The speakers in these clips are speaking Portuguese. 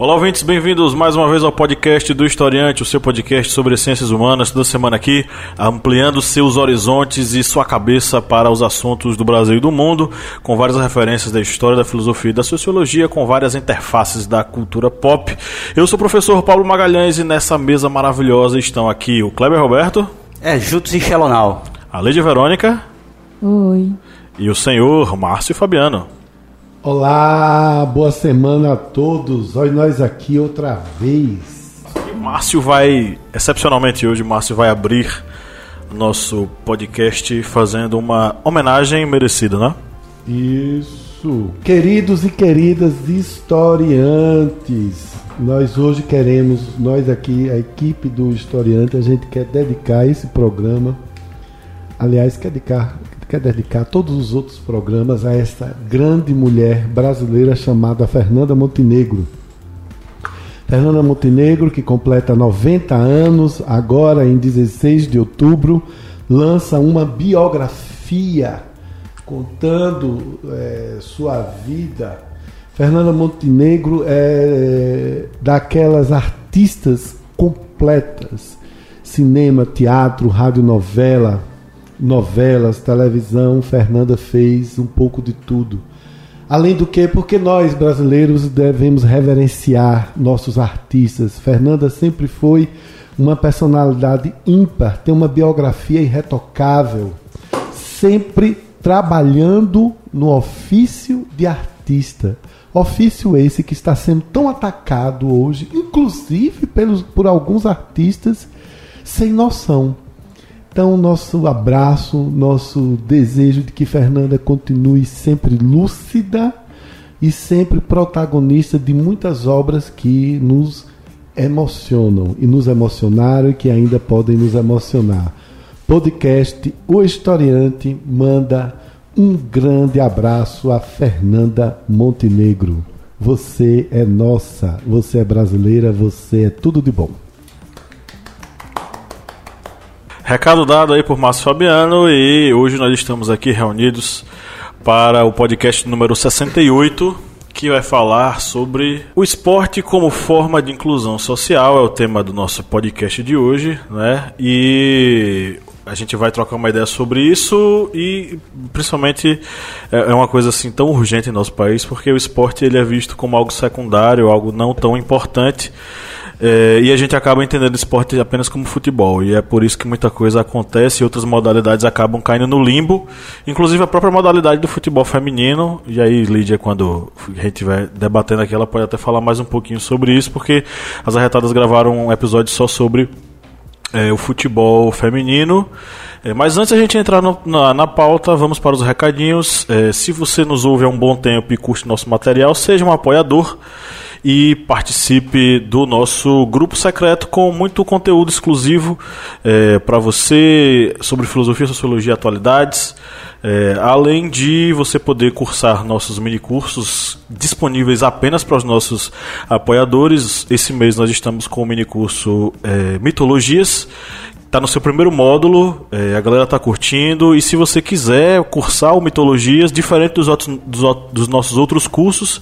Olá, ouvintes, bem-vindos mais uma vez ao podcast do Historiante, o seu podcast sobre ciências humanas, toda semana aqui, ampliando seus horizontes e sua cabeça para os assuntos do Brasil e do mundo, com várias referências da história, da filosofia e da sociologia, com várias interfaces da cultura pop. Eu sou o professor Paulo Magalhães e nessa mesa maravilhosa estão aqui o Kleber Roberto. É, Jutos e Xelonal. A Lady Verônica. Oi. E o senhor Márcio Fabiano. Olá, boa semana a todos. Olha nós aqui outra vez. E Márcio vai, excepcionalmente hoje, Márcio vai abrir nosso podcast fazendo uma homenagem merecida, né? Isso. Queridos e queridas historiantes, nós hoje queremos, nós aqui, a equipe do Historiante, a gente quer dedicar esse programa, aliás, quer dedicar quer dedicar todos os outros programas a essa grande mulher brasileira chamada Fernanda Montenegro. Fernanda Montenegro, que completa 90 anos, agora em 16 de outubro, lança uma biografia contando é, sua vida. Fernanda Montenegro é daquelas artistas completas: cinema, teatro, radionovela, novelas, televisão, Fernanda fez um pouco de tudo. Além do que, porque nós brasileiros devemos reverenciar nossos artistas. Fernanda sempre foi uma personalidade ímpar, tem uma biografia irretocável, sempre trabalhando no ofício de artista. Ofício esse que está sendo tão atacado hoje, inclusive pelos, por alguns artistas sem noção. Então, nosso abraço, nosso desejo de que Fernanda continue sempre lúcida e sempre protagonista de muitas obras que nos emocionam e nos emocionaram e que ainda podem nos emocionar. Podcast O Historiante manda um grande abraço a Fernanda Montenegro. Você é nossa, você é brasileira, você é tudo de bom. Recado dado aí por Márcio Fabiano e hoje nós estamos aqui reunidos para o podcast número 68, que vai falar sobre o esporte como forma de inclusão social, é o tema do nosso podcast de hoje, né? E a gente vai trocar uma ideia sobre isso e principalmente é uma coisa assim tão urgente em nosso país porque o esporte ele é visto como algo secundário, algo não tão importante é, e a gente acaba entendendo esporte apenas como futebol. E é por isso que muita coisa acontece e outras modalidades acabam caindo no limbo. Inclusive a própria modalidade do futebol feminino. E aí, Lídia, quando a gente estiver debatendo aqui, ela pode até falar mais um pouquinho sobre isso, porque as arretadas gravaram um episódio só sobre é, o futebol feminino. É, mas antes a gente entrar no, na, na, pauta, vamos para os recadinhos. É, se você nos ouve há um bom tempo e curte nosso material, seja um apoiador e participe do nosso grupo secreto com muito conteúdo exclusivo é, para você sobre filosofia, sociologia e atualidades. É, além de você poder cursar nossos minicursos disponíveis apenas para os nossos apoiadores, esse mês nós estamos com o minicurso é, Mitologias Tá no seu primeiro módulo, é, a galera tá curtindo. E se você quiser cursar o Mitologias, diferente dos, outros, dos, dos nossos outros cursos,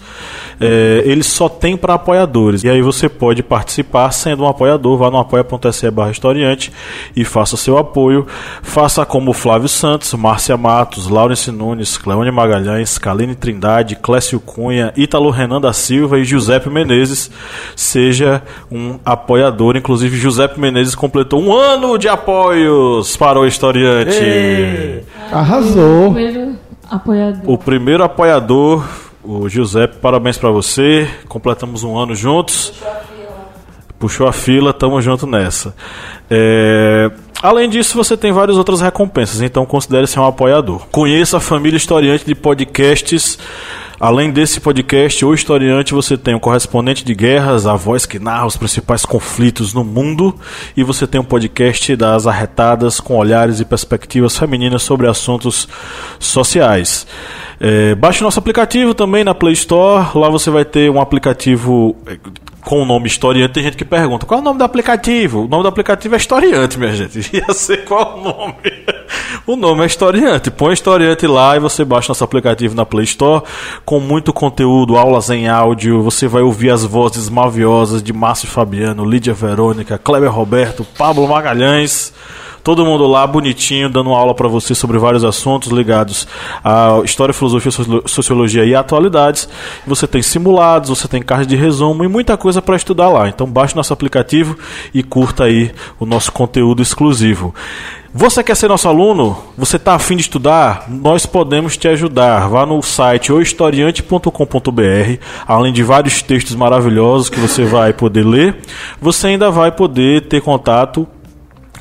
é, ele só tem para apoiadores. E aí você pode participar sendo um apoiador. Vá no apoia.se barra historiante e faça seu apoio. Faça como Flávio Santos, Márcia Matos, Laurence Nunes, Cleone Magalhães, Kaline Trindade, Clécio Cunha, Ítalo Renan da Silva e Giuseppe Menezes. Seja um apoiador. Inclusive, Giuseppe Menezes completou um ano de apoios para o historiante. Ei. Arrasou. O primeiro apoiador. O primeiro apoiador, o Giuseppe, parabéns para você. Completamos um ano juntos. Puxou a fila, tamo junto nessa. É... Além disso, você tem várias outras recompensas, então considere ser um apoiador. Conheça a família historiante de podcasts Além desse podcast, O Historiante, você tem o correspondente de guerras, a voz que narra os principais conflitos no mundo, e você tem um podcast das arretadas com olhares e perspectivas femininas sobre assuntos sociais. É, baixe nosso aplicativo também na Play Store. Lá você vai ter um aplicativo é, com o nome Historiante. Tem gente que pergunta qual é o nome do aplicativo. O nome do aplicativo é Historiante, minha gente. Ia ser qual o nome? o nome é Historiante. Põe Historiante lá e você baixa nosso aplicativo na Play Store com muito conteúdo, aulas em áudio. Você vai ouvir as vozes maviosas de Márcio Fabiano, Lídia Verônica, Kleber Roberto, Pablo Magalhães. Todo mundo lá bonitinho, dando aula para você sobre vários assuntos ligados à história, filosofia, sociologia e atualidades. Você tem simulados, você tem cards de resumo e muita coisa para estudar lá. Então baixe nosso aplicativo e curta aí o nosso conteúdo exclusivo. Você quer ser nosso aluno? Você está afim de estudar? Nós podemos te ajudar. Vá no site ohistoriante.com.br. Além de vários textos maravilhosos que você vai poder ler, você ainda vai poder ter contato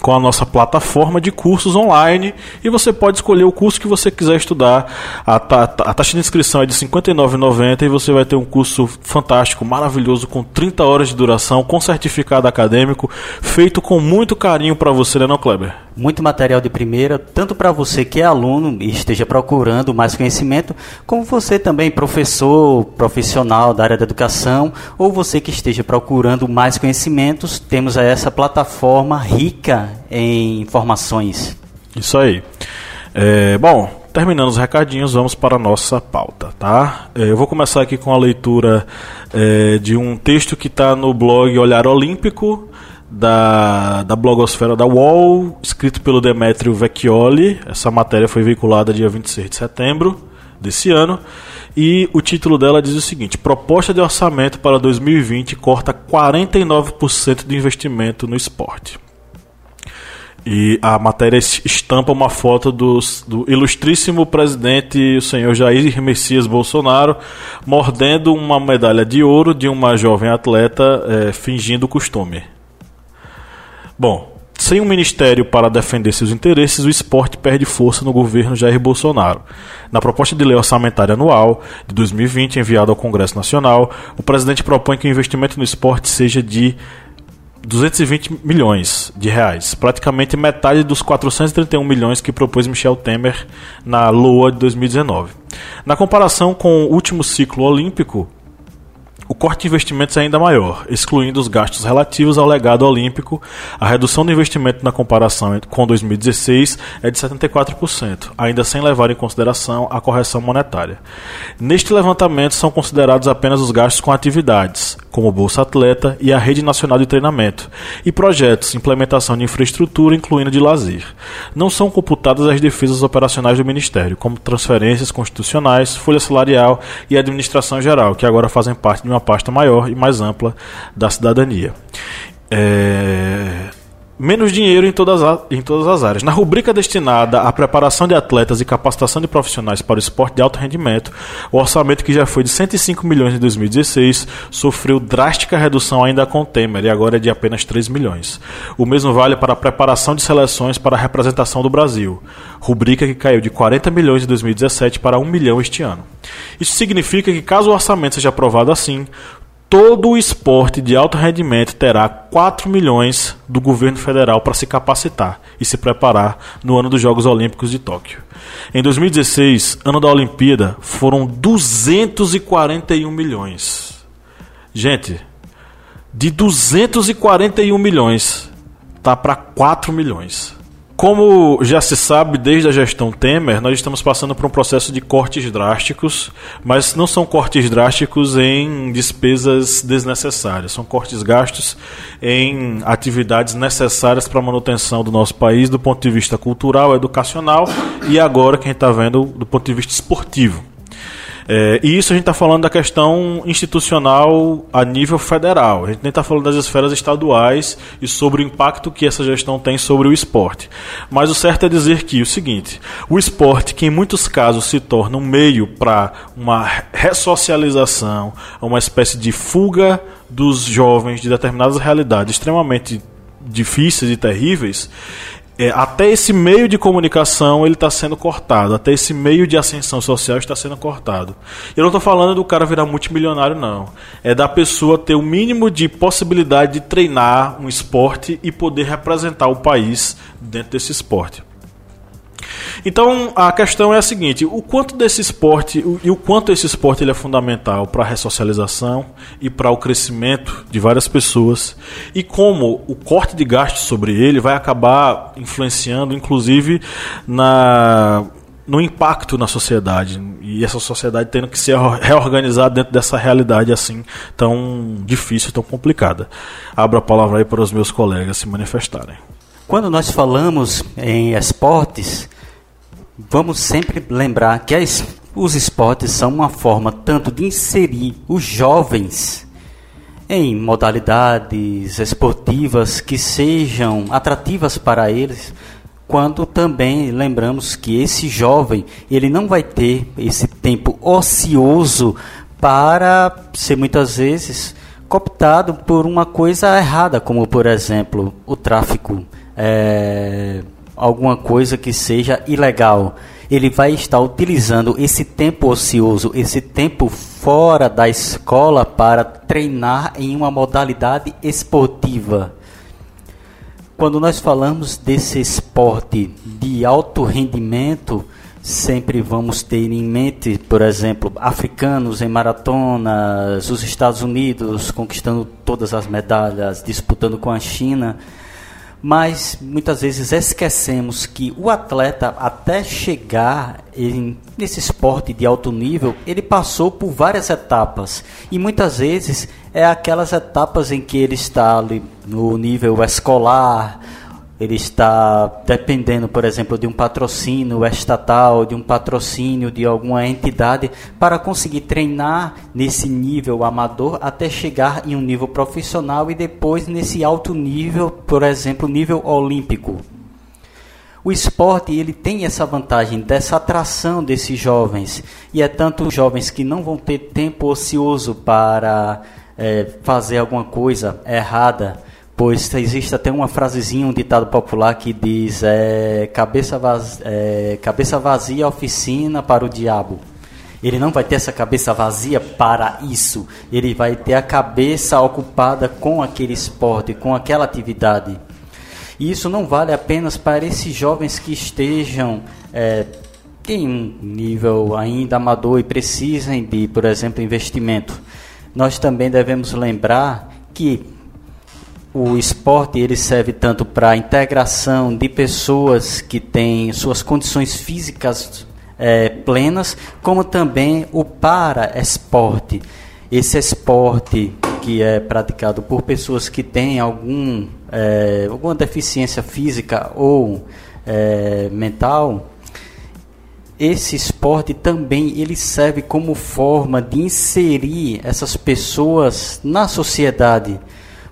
com a nossa plataforma de cursos online e você pode escolher o curso que você quiser estudar. A, a taxa de inscrição é de R$ 59,90 e você vai ter um curso fantástico, maravilhoso, com 30 horas de duração, com certificado acadêmico, feito com muito carinho para você, né, não, Kleber? Muito material de primeira, tanto para você que é aluno e esteja procurando mais conhecimento, como você também, professor, profissional da área da educação, ou você que esteja procurando mais conhecimentos, temos essa plataforma rica em informações. Isso aí. É, bom, terminando os recadinhos, vamos para a nossa pauta, tá? É, eu vou começar aqui com a leitura é, de um texto que está no blog Olhar Olímpico, da, da blogosfera da UOL, escrito pelo Demetrio Vecchioli. Essa matéria foi veiculada dia 26 de setembro desse ano. E o título dela diz o seguinte: Proposta de orçamento para 2020 corta 49% do investimento no esporte. E a matéria estampa uma foto do, do ilustríssimo presidente, o senhor Jair Messias Bolsonaro, mordendo uma medalha de ouro de uma jovem atleta, é, fingindo costume. Bom, sem um ministério para defender seus interesses, o esporte perde força no governo Jair Bolsonaro. Na proposta de lei orçamentária anual de 2020, enviada ao Congresso Nacional, o presidente propõe que o investimento no esporte seja de 220 milhões de reais, praticamente metade dos 431 milhões que propôs Michel Temer na LOA de 2019. Na comparação com o último ciclo olímpico, o corte de investimentos é ainda maior, excluindo os gastos relativos ao legado olímpico. A redução do investimento na comparação com 2016 é de 74%, ainda sem levar em consideração a correção monetária. Neste levantamento são considerados apenas os gastos com atividades, como Bolsa Atleta e a Rede Nacional de Treinamento, e projetos, implementação de infraestrutura, incluindo de lazer. Não são computadas as defesas operacionais do Ministério, como transferências constitucionais, folha salarial e administração geral, que agora fazem parte de uma uma pasta maior e mais ampla da cidadania. É, menos dinheiro em todas, as, em todas as áreas. Na rubrica destinada à preparação de atletas e capacitação de profissionais para o esporte de alto rendimento, o orçamento que já foi de 105 milhões em 2016 sofreu drástica redução ainda com Temer e agora é de apenas 3 milhões. O mesmo vale para a preparação de seleções para a representação do Brasil, rubrica que caiu de 40 milhões em 2017 para 1 milhão este ano. Isso significa que caso o orçamento seja aprovado assim, todo o esporte de alto rendimento terá 4 milhões do governo federal para se capacitar e se preparar no ano dos Jogos Olímpicos de Tóquio. Em 2016, ano da Olimpíada, foram 241 milhões. Gente, de 241 milhões tá para 4 milhões. Como já se sabe desde a gestão Temer, nós estamos passando por um processo de cortes drásticos, mas não são cortes drásticos em despesas desnecessárias, são cortes gastos em atividades necessárias para a manutenção do nosso país do ponto de vista cultural, educacional e agora que a gente está vendo do ponto de vista esportivo. É, e isso a gente está falando da questão institucional a nível federal. A gente nem está falando das esferas estaduais e sobre o impacto que essa gestão tem sobre o esporte. Mas o certo é dizer que o seguinte: o esporte, que em muitos casos se torna um meio para uma ressocialização, uma espécie de fuga dos jovens de determinadas realidades extremamente difíceis e terríveis, é, até esse meio de comunicação ele está sendo cortado, até esse meio de ascensão social está sendo cortado. Eu não estou falando do cara virar multimilionário, não. É da pessoa ter o mínimo de possibilidade de treinar um esporte e poder representar o país dentro desse esporte. Então a questão é a seguinte: o quanto desse esporte e o quanto esse esporte ele é fundamental para a ressocialização e para o crescimento de várias pessoas e como o corte de gastos sobre ele vai acabar influenciando, inclusive na no impacto na sociedade e essa sociedade tendo que ser reorganizada dentro dessa realidade assim tão difícil, tão complicada. Abro a palavra aí para os meus colegas se manifestarem. Quando nós falamos em esportes, vamos sempre lembrar que as, os esportes são uma forma tanto de inserir os jovens em modalidades esportivas que sejam atrativas para eles, quando também lembramos que esse jovem ele não vai ter esse tempo ocioso para ser muitas vezes cooptado por uma coisa errada, como por exemplo o tráfico é, alguma coisa que seja ilegal. Ele vai estar utilizando esse tempo ocioso, esse tempo fora da escola para treinar em uma modalidade esportiva. Quando nós falamos desse esporte de alto rendimento, sempre vamos ter em mente, por exemplo, africanos em maratonas, os Estados Unidos conquistando todas as medalhas, disputando com a China mas muitas vezes esquecemos que o atleta, até chegar em, nesse esporte de alto nível, ele passou por várias etapas. E muitas vezes é aquelas etapas em que ele está ali no nível escolar, ele está dependendo, por exemplo, de um patrocínio estatal, de um patrocínio de alguma entidade para conseguir treinar nesse nível amador até chegar em um nível profissional e depois nesse alto nível, por exemplo, nível olímpico. O esporte ele tem essa vantagem dessa atração desses jovens e é tanto jovens que não vão ter tempo ocioso para é, fazer alguma coisa errada Pois existe até uma frasezinha, um ditado popular que diz é, cabeça, vazia, é, cabeça vazia, oficina para o diabo. Ele não vai ter essa cabeça vazia para isso. Ele vai ter a cabeça ocupada com aquele esporte, com aquela atividade. E isso não vale apenas para esses jovens que estejam é, em um nível ainda amador e precisem de, por exemplo, investimento. Nós também devemos lembrar que o esporte ele serve tanto para a integração de pessoas que têm suas condições físicas é, plenas, como também o para-esporte. Esse esporte que é praticado por pessoas que têm algum, é, alguma deficiência física ou é, mental, esse esporte também ele serve como forma de inserir essas pessoas na sociedade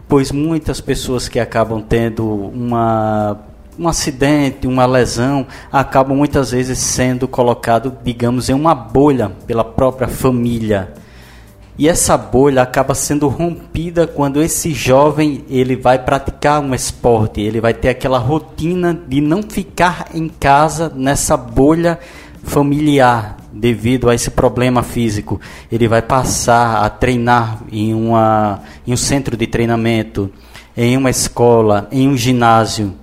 pois muitas pessoas que acabam tendo uma um acidente, uma lesão, acabam muitas vezes sendo colocado, digamos, em uma bolha pela própria família. E essa bolha acaba sendo rompida quando esse jovem ele vai praticar um esporte, ele vai ter aquela rotina de não ficar em casa nessa bolha familiar, devido a esse problema físico, ele vai passar a treinar em, uma, em um centro de treinamento, em uma escola, em um ginásio.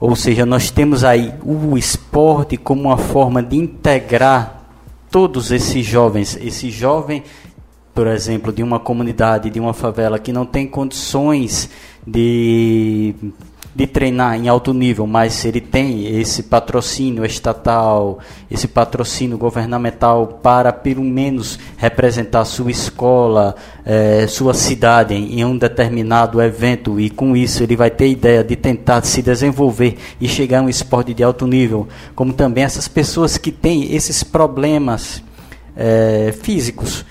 Ou seja, nós temos aí o esporte como uma forma de integrar todos esses jovens. Esse jovem, por exemplo, de uma comunidade, de uma favela que não tem condições de de treinar em alto nível, mas ele tem esse patrocínio estatal, esse patrocínio governamental para pelo menos representar sua escola, eh, sua cidade em um determinado evento. E com isso ele vai ter ideia de tentar se desenvolver e chegar a um esporte de alto nível, como também essas pessoas que têm esses problemas eh, físicos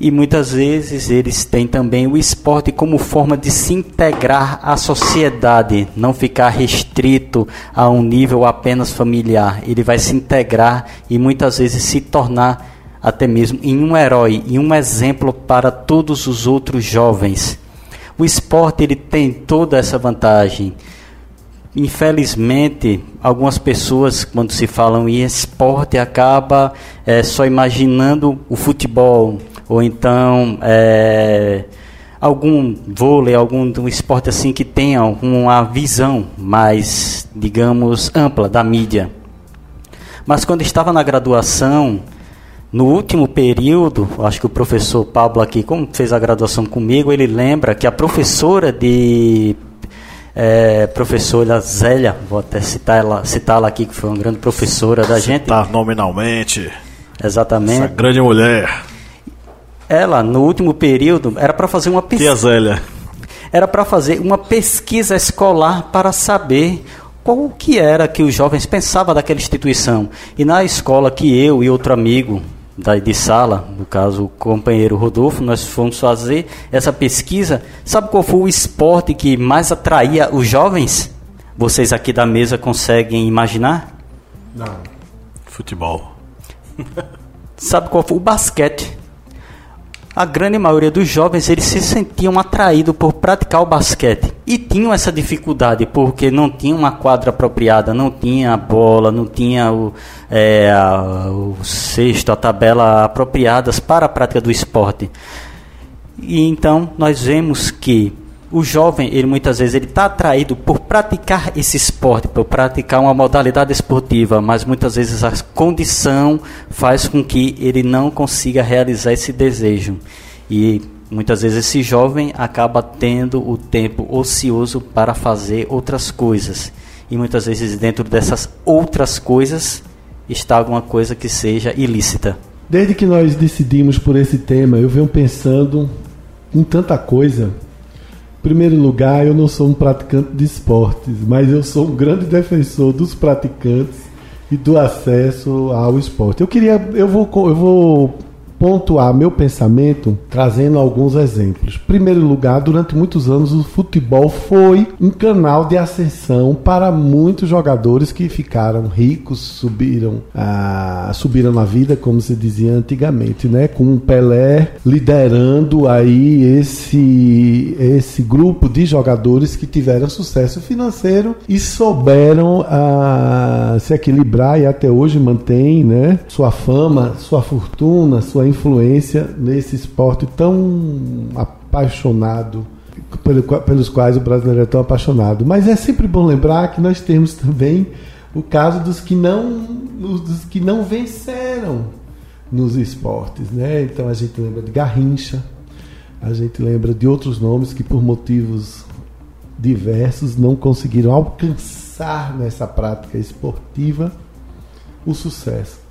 e muitas vezes eles têm também o esporte como forma de se integrar à sociedade, não ficar restrito a um nível apenas familiar. Ele vai se integrar e muitas vezes se tornar até mesmo em um herói e um exemplo para todos os outros jovens. O esporte ele tem toda essa vantagem. Infelizmente, algumas pessoas, quando se falam em esporte, acaba é, só imaginando o futebol, ou então é, algum vôlei, algum um esporte assim que tenha uma visão mais, digamos, ampla da mídia. Mas quando estava na graduação, no último período, acho que o professor Pablo aqui, como fez a graduação comigo, ele lembra que a professora de é, professora Zélia, vou até citar ela, citá-la aqui, que foi uma grande professora da gente. Citar nominalmente. Exatamente. Essa grande mulher. Ela, no último período, era para fazer uma pesquisa. Tia Zélia. Era para fazer uma pesquisa escolar para saber qual que era que os jovens pensavam daquela instituição. E na escola que eu e outro amigo da, de sala, no caso o companheiro Rodolfo, nós fomos fazer essa pesquisa. Sabe qual foi o esporte que mais atraía os jovens? Vocês aqui da mesa conseguem imaginar? Não. Futebol. Sabe qual foi? O basquete. A grande maioria dos jovens eles se sentiam atraídos por praticar o basquete e tinham essa dificuldade porque não tinha uma quadra apropriada, não tinha a bola, não tinha o, é, a, o cesto, a tabela apropriadas para a prática do esporte. E então nós vemos que o jovem, ele muitas vezes ele está atraído por praticar esse esporte, por praticar uma modalidade esportiva, mas muitas vezes a condição faz com que ele não consiga realizar esse desejo. E muitas vezes esse jovem acaba tendo o tempo ocioso para fazer outras coisas. E muitas vezes dentro dessas outras coisas está alguma coisa que seja ilícita. Desde que nós decidimos por esse tema, eu venho pensando em tanta coisa primeiro lugar, eu não sou um praticante de esportes, mas eu sou um grande defensor dos praticantes e do acesso ao esporte. Eu queria, eu vou, eu vou pontuar meu pensamento trazendo alguns exemplos. Em primeiro lugar, durante muitos anos o futebol foi um canal de ascensão para muitos jogadores que ficaram ricos, subiram, ah, subiram na vida, como se dizia antigamente, né? Com o Pelé liderando aí esse esse grupo de jogadores que tiveram sucesso financeiro e souberam ah, se equilibrar e até hoje mantém, né? Sua fama, sua fortuna, sua influência nesse esporte tão apaixonado, pelo, pelos quais o brasileiro é tão apaixonado. Mas é sempre bom lembrar que nós temos também o caso dos que não, dos que não venceram nos esportes. Né? Então a gente lembra de Garrincha, a gente lembra de outros nomes que por motivos diversos não conseguiram alcançar nessa prática esportiva o sucesso.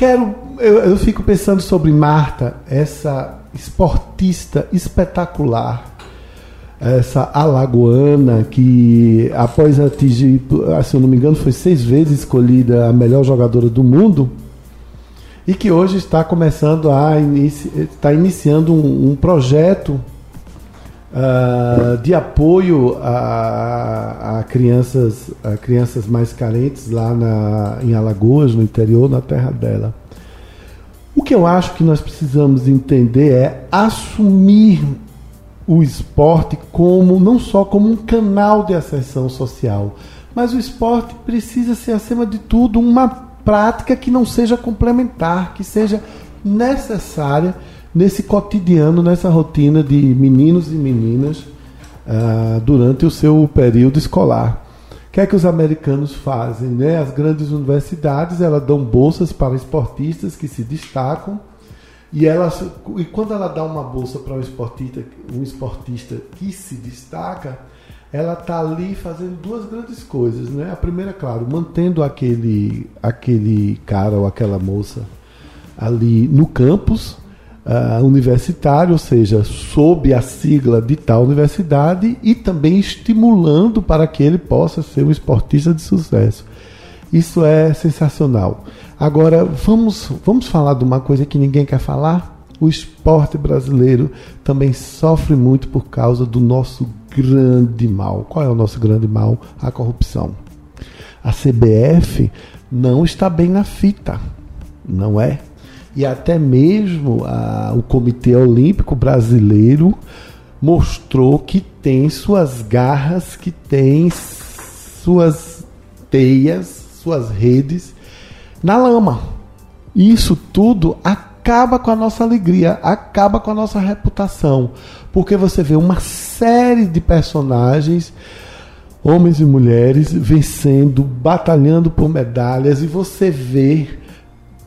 Quero, eu, eu fico pensando sobre Marta, essa esportista espetacular, essa alagoana que após atingir, se eu não me engano, foi seis vezes escolhida a melhor jogadora do mundo e que hoje está começando a inici, está iniciando um, um projeto uh, de apoio a, a, crianças, a crianças mais carentes lá na, em Alagoas, no interior, na terra dela. O que eu acho que nós precisamos entender é assumir o esporte como não só como um canal de ascensão social, mas o esporte precisa ser acima de tudo uma prática que não seja complementar, que seja necessária nesse cotidiano, nessa rotina de meninos e meninas uh, durante o seu período escolar. O que é que os americanos fazem? Né? As grandes universidades elas dão bolsas para esportistas que se destacam e, elas, e quando ela dá uma bolsa para um esportista, um esportista que se destaca, ela está ali fazendo duas grandes coisas. Né? A primeira, claro, mantendo aquele, aquele cara ou aquela moça ali no campus, uh, universitário, ou seja, sob a sigla de tal universidade e também estimulando para que ele possa ser um esportista de sucesso. Isso é sensacional. Agora, vamos, vamos falar de uma coisa que ninguém quer falar? O esporte brasileiro também sofre muito por causa do nosso grande mal. Qual é o nosso grande mal? A corrupção. A CBF não está bem na fita, não é? E até mesmo a, o Comitê Olímpico Brasileiro mostrou que tem suas garras, que tem suas teias, suas redes na lama. Isso tudo acaba com a nossa alegria, acaba com a nossa reputação, porque você vê uma série de personagens, homens e mulheres, vencendo, batalhando por medalhas, e você vê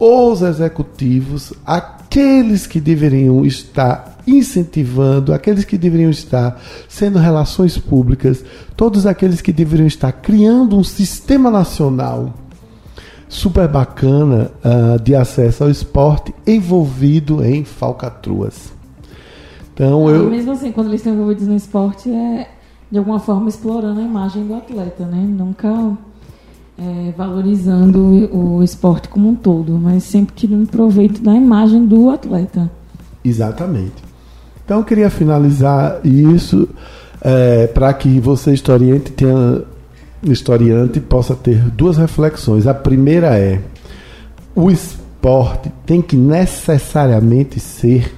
os executivos, aqueles que deveriam estar incentivando, aqueles que deveriam estar sendo relações públicas, todos aqueles que deveriam estar criando um sistema nacional super bacana uh, de acesso ao esporte envolvido em falcatruas. Então Ah, eu Mesmo assim, quando eles estão envolvidos no esporte, é de alguma forma explorando a imagem do atleta, né? Nunca é, valorizando o, esporte como um todo, mas sempre tirando proveito da imagem do atleta. Exatamente. Então eu queria finalizar isso para que você, historiante, tenha, historiante, possa ter duas reflexões. A primeira é: o esporte tem que necessariamente ser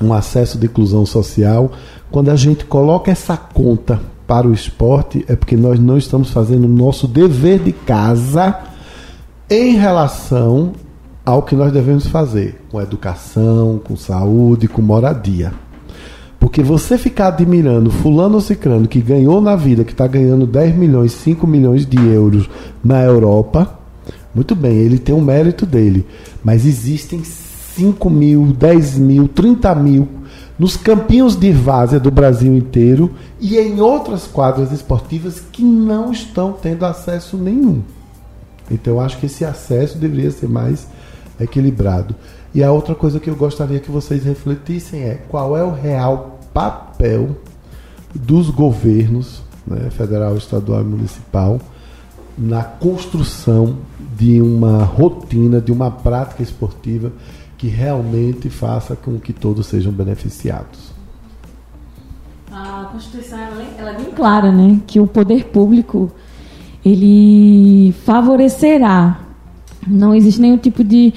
um acesso de inclusão social. Quando a gente coloca essa conta para o esporte, é porque nós não estamos fazendo o nosso dever de casa em relação ao que nós devemos fazer com educação, com saúde, com moradia. Porque você ficar admirando fulano ou ciclano que ganhou na vida, que está ganhando 10 milhões, 5 milhões de euros na Europa, muito bem, ele tem o mérito dele. Mas existem 5 mil, 10 mil, 30 mil nos campinhos de várzea do Brasil inteiro e em outras quadras esportivas que não estão tendo acesso nenhum. Então eu acho que esse acesso deveria ser mais equilibrado. E a outra coisa que eu gostaria que vocês refletissem é qual é o real papel dos governos, né, federal, estadual e municipal, na construção de uma rotina, de uma prática esportiva que realmente faça com que todos sejam beneficiados. A Constituição ela, é- ela é bem clara, né? Que o poder público ele favorecerá. Não existe nenhum tipo de,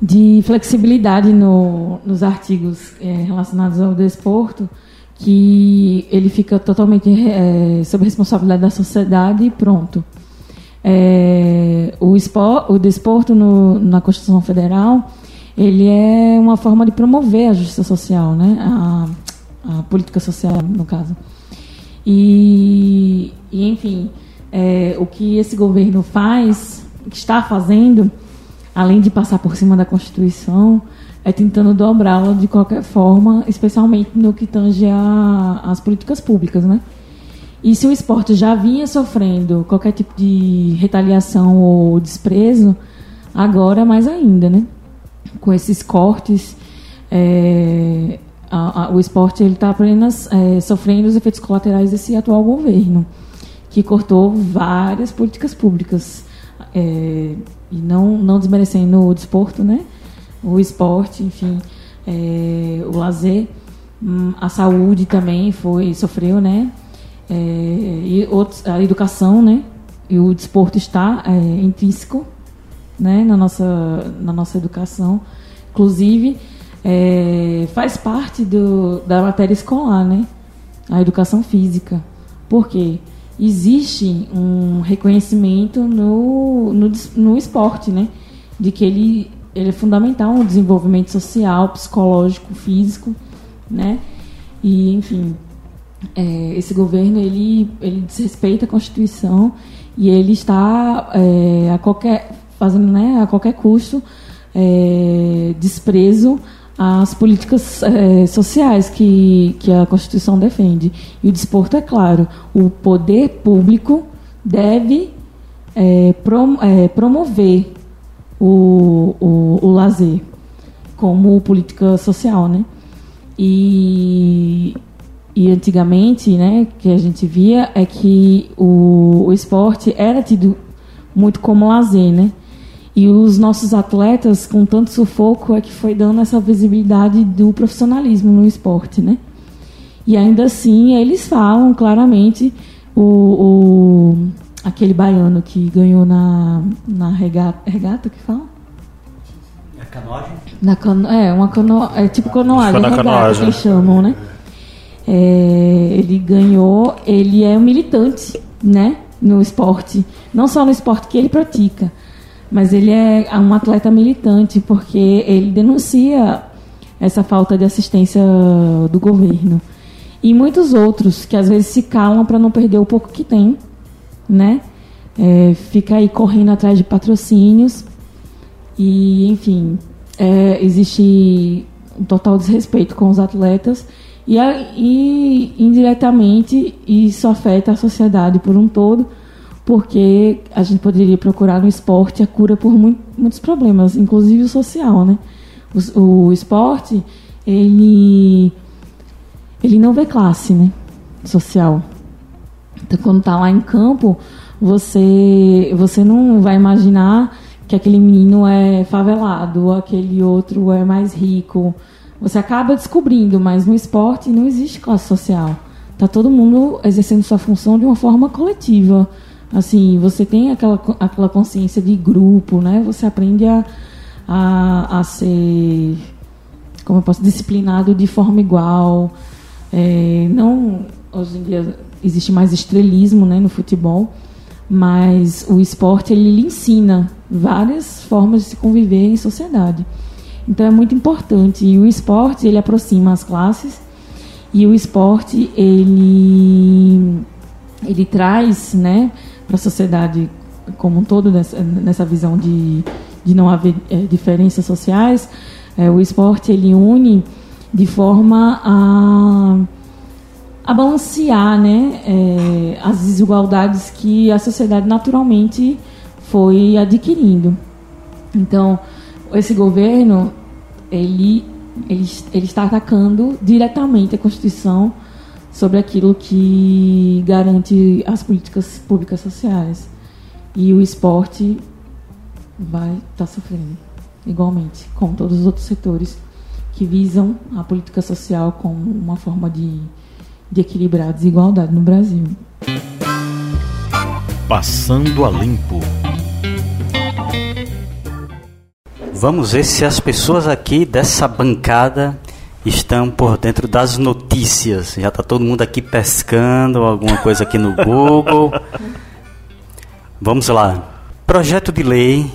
de flexibilidade no, nos artigos eh, relacionados ao desporto que ele fica totalmente eh, sob responsabilidade da sociedade e pronto. É, o, espor, o desporto no, na Constituição Federal ele é uma forma de promover a justiça social, né? A, a política social, no caso. E, e enfim, é, o que esse governo faz, está fazendo, além de passar por cima da Constituição, é tentando dobrá-la de qualquer forma, especialmente no que tange a- as políticas públicas, né? E se o esporte já vinha sofrendo qualquer tipo de retaliação ou desprezo, agora mais ainda, né? Com esses cortes, é, a- a- o esporte está apenas é, sofrendo os efeitos colaterais desse atual governo, que cortou várias políticas públicas é, e não não desmerecendo o desporto, né? O esporte, enfim, é, o lazer, hum, a saúde também foi sofreu, né? É, e outros, a educação, né? E o desporto está é, intrínseco, né? Na nossa na nossa educação, inclusive é, faz parte do, da matéria escolar, né? A educação física. Por quê? Existe um reconhecimento no, no, no esporte, né? De que ele, ele é fundamental no desenvolvimento social, psicológico, físico, né? E, enfim, é, esse governo ele, ele desrespeita a Constituição e ele está é, a qualquer fazendo né, a qualquer custo é, desprezo às políticas é, sociais que, que a Constituição defende. E o desporto é claro, o poder público deve é, prom- é, promover o, o, o lazer como política social, né? E, e antigamente, né, que a gente via é que o, o esporte era tido muito como lazer, né? E os nossos atletas, com tanto sufoco, é que foi dando essa visibilidade do profissionalismo no esporte, né? E ainda assim, eles falam claramente o, o aquele baiano que ganhou na, na regata, regata que fala? A canoagem? Na cano, é, uma cano, é tipo canoagem, na regata, canoagem. que eles chamam, né? É, ele ganhou, ele é um militante né? No esporte, não só no esporte que ele pratica, mas ele é um atleta militante porque ele denuncia essa falta de assistência do governo. E muitos outros que às vezes se calam para não perder o pouco que tem, né? É, fica aí correndo atrás de patrocínios. E, enfim, é, existe um total desrespeito com os atletas. E, e indiretamente isso afeta a sociedade por um todo, porque a gente poderia procurar no esporte a cura por muito, muitos problemas, inclusive o social, né? O, o esporte, ele, ele não vê classe, né? Social. Então, quando está lá em campo, você, você não vai imaginar que aquele menino é favelado, aquele outro é mais rico, você acaba descobrindo, mas no esporte não existe classe social. Tá todo mundo exercendo sua função de uma forma coletiva. Assim, você tem aquela, aquela consciência de grupo, né? Você aprende a, a, a ser, como eu posso, disciplinado de forma igual. É, não, hoje em dia existe mais estrelismo, né, no futebol, mas o esporte ele lhe ensina várias formas de se conviver em sociedade. Então é muito importante. E o esporte ele aproxima as classes e o esporte ele ele traz, né, para a sociedade como um todo nessa, nessa visão de, de não haver é, diferenças sociais, é, o esporte ele une de forma a, a balancear, né, é, as desigualdades que a sociedade naturalmente foi adquirindo. Então, esse governo ele, ele, ele está atacando diretamente a Constituição sobre aquilo que garante as políticas públicas sociais. E o esporte vai estar tá sofrendo igualmente, como todos os outros setores que visam a política social como uma forma de, de equilibrar a desigualdade no Brasil. Passando a limpo. Vamos ver se as pessoas aqui dessa bancada estão por dentro das notícias. Já está todo mundo aqui pescando alguma coisa aqui no Google. Vamos lá. Projeto de lei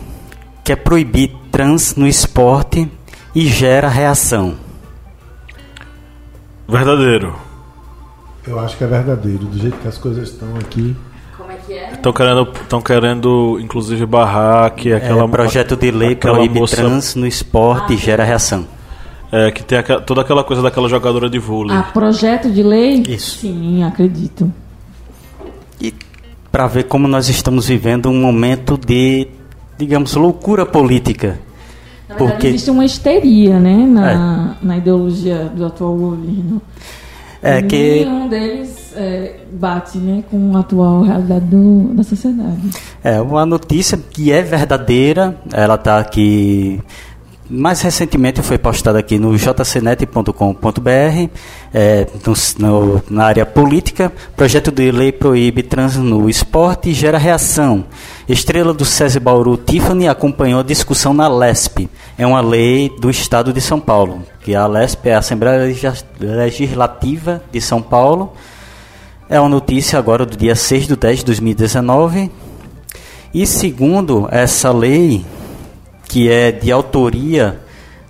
quer proibir trans no esporte e gera reação. Verdadeiro. Eu acho que é verdadeiro. Do jeito que as coisas estão aqui, Estão querendo, estão querendo, inclusive, barrar que é, aquela. É, projeto de lei proíbe moça, trans no esporte e gera reação. É, que tem aqua, toda aquela coisa daquela jogadora de vôlei. Ah, projeto de lei? Isso. Sim, acredito. E para ver como nós estamos vivendo um momento de, digamos, loucura política. Na verdade, porque existe uma histeria, né, na, é. na ideologia do atual governo. É que nenhum deles é, bate né, com a atual realidade do, da sociedade. É uma notícia que é verdadeira, ela está aqui mais recentemente foi postada aqui no jcnet.com.br, é, na área política. Projeto de lei proíbe trans no esporte e gera reação. Estrela do SESI Bauru Tiffany acompanhou a discussão na LESP. É uma lei do Estado de São Paulo, que a LESP é a Assembleia Legislativa de São Paulo. É uma notícia agora do dia 6 de 10 de 2019. E segundo essa lei, que é de autoria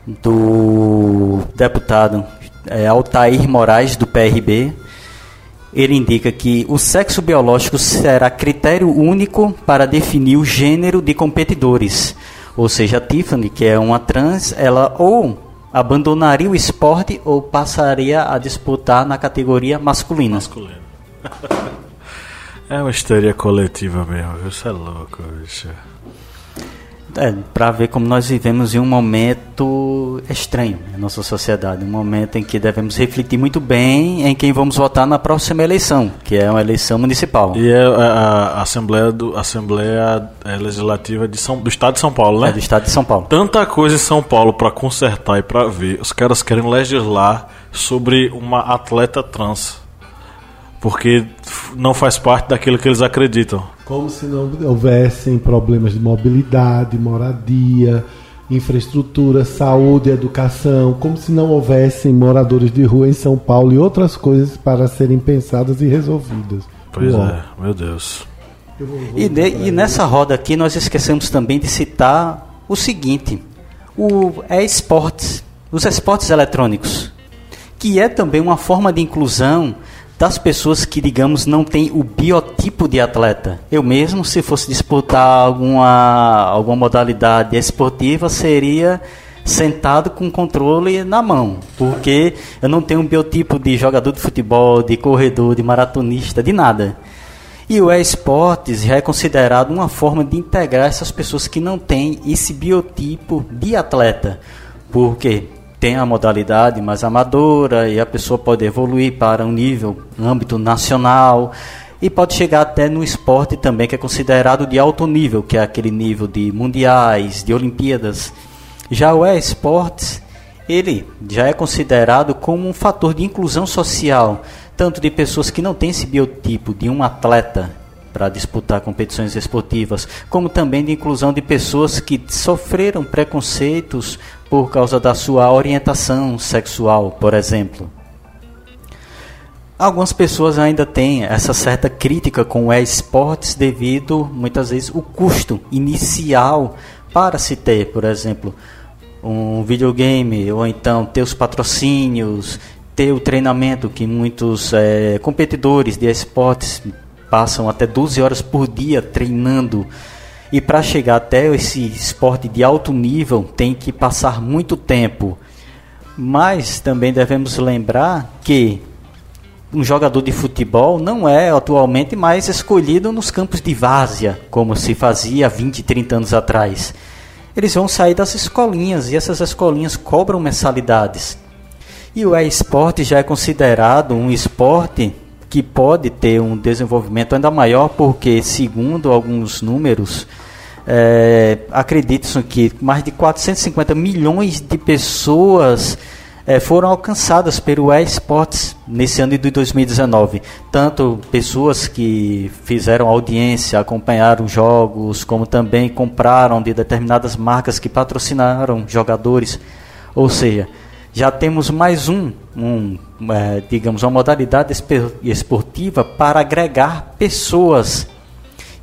do deputado é, Altair Moraes, do PRB. Ele indica que o sexo biológico será critério único para definir o gênero de competidores. Ou seja, a Tiffany, que é uma trans, ela ou abandonaria o esporte ou passaria a disputar na categoria masculina. Masculino. é uma histeria coletiva mesmo, viu? Isso é louco, bicho. É, para ver como nós vivemos em um momento estranho na nossa sociedade, um momento em que devemos refletir muito bem em quem vamos votar na próxima eleição, que é uma eleição municipal. E é a, a Assembleia, do, Assembleia é, Legislativa de São, do Estado de São Paulo, né? É, do Estado de São Paulo. Tanta coisa em São Paulo para consertar e para ver. Os caras querem legislar sobre uma atleta trans porque não faz parte daquilo que eles acreditam. Como se não houvessem problemas de mobilidade, moradia, infraestrutura, saúde, educação, como se não houvessem moradores de rua em São Paulo e outras coisas para serem pensadas e resolvidas. Pois Uou. é, meu Deus. E, de, e nessa roda aqui nós esquecemos também de citar o seguinte: o esportes, os esportes eletrônicos, que é também uma forma de inclusão das pessoas que, digamos, não têm o biotipo de atleta. Eu mesmo, se fosse disputar alguma, alguma modalidade esportiva, seria sentado com o controle na mão, porque eu não tenho um biotipo de jogador de futebol, de corredor, de maratonista, de nada. E o esportes já é considerado uma forma de integrar essas pessoas que não têm esse biotipo de atleta, porque tem a modalidade mais amadora e a pessoa pode evoluir para um nível âmbito nacional e pode chegar até no esporte também que é considerado de alto nível, que é aquele nível de mundiais, de Olimpíadas. Já o e-sports, ele já é considerado como um fator de inclusão social, tanto de pessoas que não têm esse biotipo de um atleta para disputar competições esportivas, como também de inclusão de pessoas que sofreram preconceitos por causa da sua orientação sexual, por exemplo. Algumas pessoas ainda têm essa certa crítica com o esportes devido, muitas vezes, o custo inicial para se ter, por exemplo, um videogame, ou então ter os patrocínios, ter o treinamento que muitos é, competidores de esportes passam até 12 horas por dia treinando. E para chegar até esse esporte de alto nível tem que passar muito tempo. Mas também devemos lembrar que um jogador de futebol não é atualmente mais escolhido nos campos de várzea, como se fazia 20, 30 anos atrás. Eles vão sair das escolinhas e essas escolinhas cobram mensalidades. E o e-esporte já é considerado um esporte que pode ter um desenvolvimento ainda maior, porque, segundo alguns números, é, que mais de 450 milhões de pessoas é, foram alcançadas pelo eSports nesse ano de 2019. Tanto pessoas que fizeram audiência, acompanharam jogos, como também compraram de determinadas marcas que patrocinaram jogadores. Ou seja, já temos mais um, um é, digamos, uma modalidade esportiva para agregar pessoas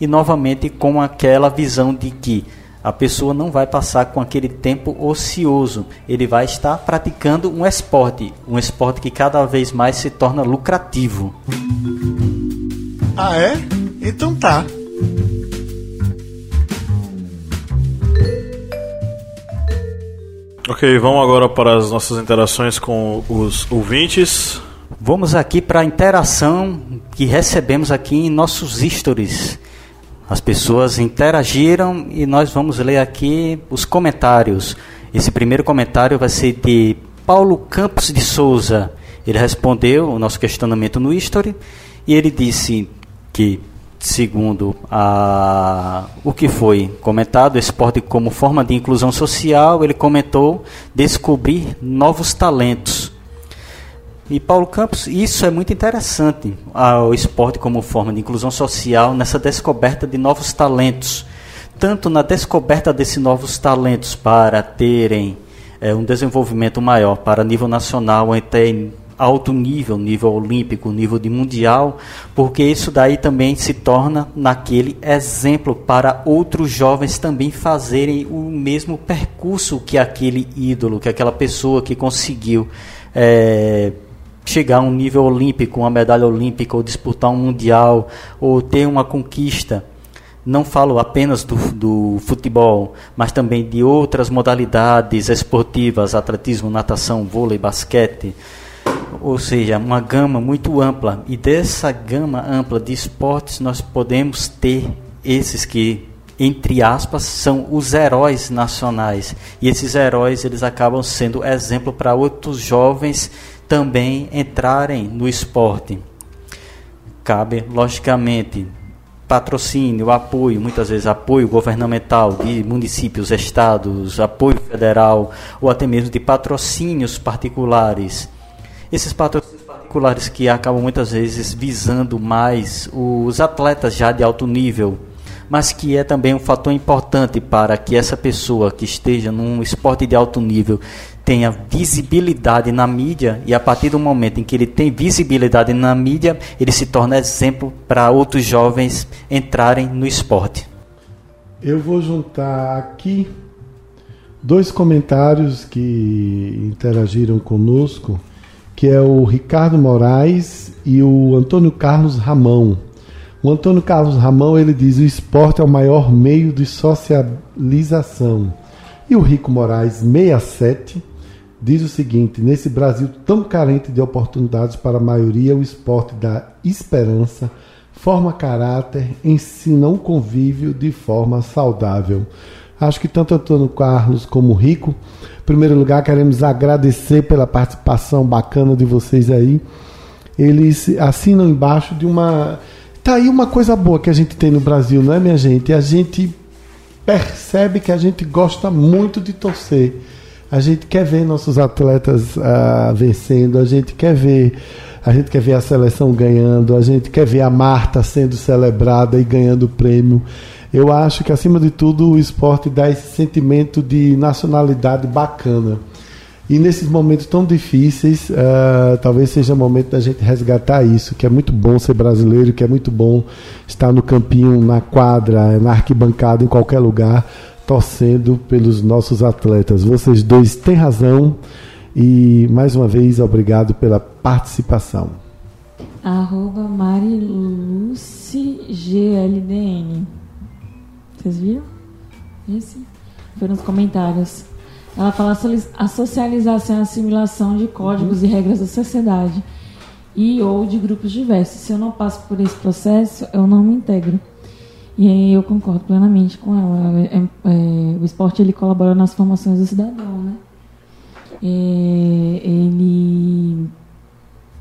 e novamente com aquela visão de que a pessoa não vai passar com aquele tempo ocioso, ele vai estar praticando um esporte, um esporte que cada vez mais se torna lucrativo. Ah, é? Então tá. Ok, vamos agora para as nossas interações com os ouvintes. Vamos aqui para a interação que recebemos aqui em nossos stories. As pessoas interagiram e nós vamos ler aqui os comentários. Esse primeiro comentário vai ser de Paulo Campos de Souza. Ele respondeu o nosso questionamento no History e ele disse que segundo a, o que foi comentado, esporte como forma de inclusão social, ele comentou descobrir novos talentos. E Paulo Campos, isso é muito interessante, o esporte como forma de inclusão social nessa descoberta de novos talentos. Tanto na descoberta desses novos talentos para terem é, um desenvolvimento maior para nível nacional ou até alto nível, nível olímpico, nível de mundial, porque isso daí também se torna naquele exemplo para outros jovens também fazerem o mesmo percurso que aquele ídolo, que aquela pessoa que conseguiu é, chegar a um nível olímpico, uma medalha olímpica, ou disputar um mundial, ou ter uma conquista. Não falo apenas do, do futebol, mas também de outras modalidades esportivas, atletismo, natação, vôlei, basquete, ou seja, uma gama muito ampla. E dessa gama ampla de esportes nós podemos ter esses que, entre aspas, são os heróis nacionais. E esses heróis eles acabam sendo exemplo para outros jovens também entrarem no esporte. Cabe, logicamente, patrocínio, apoio, muitas vezes apoio governamental de municípios, estados, apoio federal ou até mesmo de patrocínios particulares esses patrocínios particulares que acabam muitas vezes visando mais os atletas já de alto nível, mas que é também um fator importante para que essa pessoa que esteja num esporte de alto nível tenha visibilidade na mídia e a partir do momento em que ele tem visibilidade na mídia, ele se torna exemplo para outros jovens entrarem no esporte. Eu vou juntar aqui dois comentários que interagiram conosco, que é o Ricardo Moraes e o Antônio Carlos Ramão. O Antônio Carlos Ramão ele diz: o esporte é o maior meio de socialização. E o Rico Moraes 67 diz o seguinte: nesse Brasil tão carente de oportunidades para a maioria, o esporte dá esperança, forma caráter, ensina um convívio de forma saudável. Acho que tanto Antônio Carlos como o Rico, em primeiro lugar, queremos agradecer pela participação bacana de vocês aí. Eles assinam embaixo de uma. Tá aí uma coisa boa que a gente tem no Brasil, não é, minha gente? A gente percebe que a gente gosta muito de torcer. A gente quer ver nossos atletas uh, vencendo, a gente quer ver, a gente quer ver a seleção ganhando, a gente quer ver a Marta sendo celebrada e ganhando prêmio. Eu acho que acima de tudo o esporte dá esse sentimento de nacionalidade bacana. E nesses momentos tão difíceis, uh, talvez seja o momento da gente resgatar isso, que é muito bom ser brasileiro, que é muito bom estar no campinho, na quadra, na arquibancada, em qualquer lugar, torcendo pelos nossos atletas. Vocês dois têm razão e mais uma vez obrigado pela participação. Arroba GLDN. Vocês viram? Esse? Foi nos comentários. Ela fala a socialização e a assimilação de códigos e regras da sociedade e ou de grupos diversos. Se eu não passo por esse processo, eu não me integro. E aí eu concordo plenamente com ela. É, é, é o esporte ele colabora nas formações do cidadão, né? É, ele,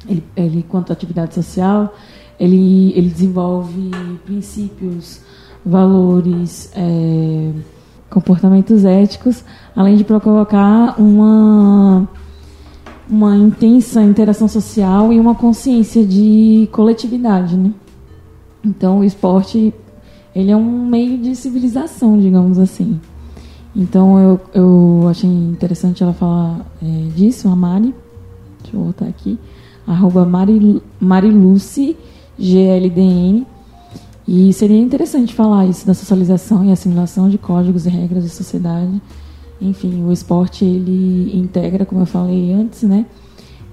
ele, ele, quanto à atividade social, ele, ele desenvolve princípios, valores, é, comportamentos éticos, além de provocar uma uma intensa interação social e uma consciência de coletividade, né? Então o esporte ele é um meio de civilização, digamos assim. Então eu, eu achei interessante ela falar é, disso, a Mari. Deixa eu voltar aqui. Arroba Mari, Mariluce, GLDN. E seria interessante falar isso da socialização e assimilação de códigos e regras de sociedade. Enfim, o esporte ele integra, como eu falei antes, né?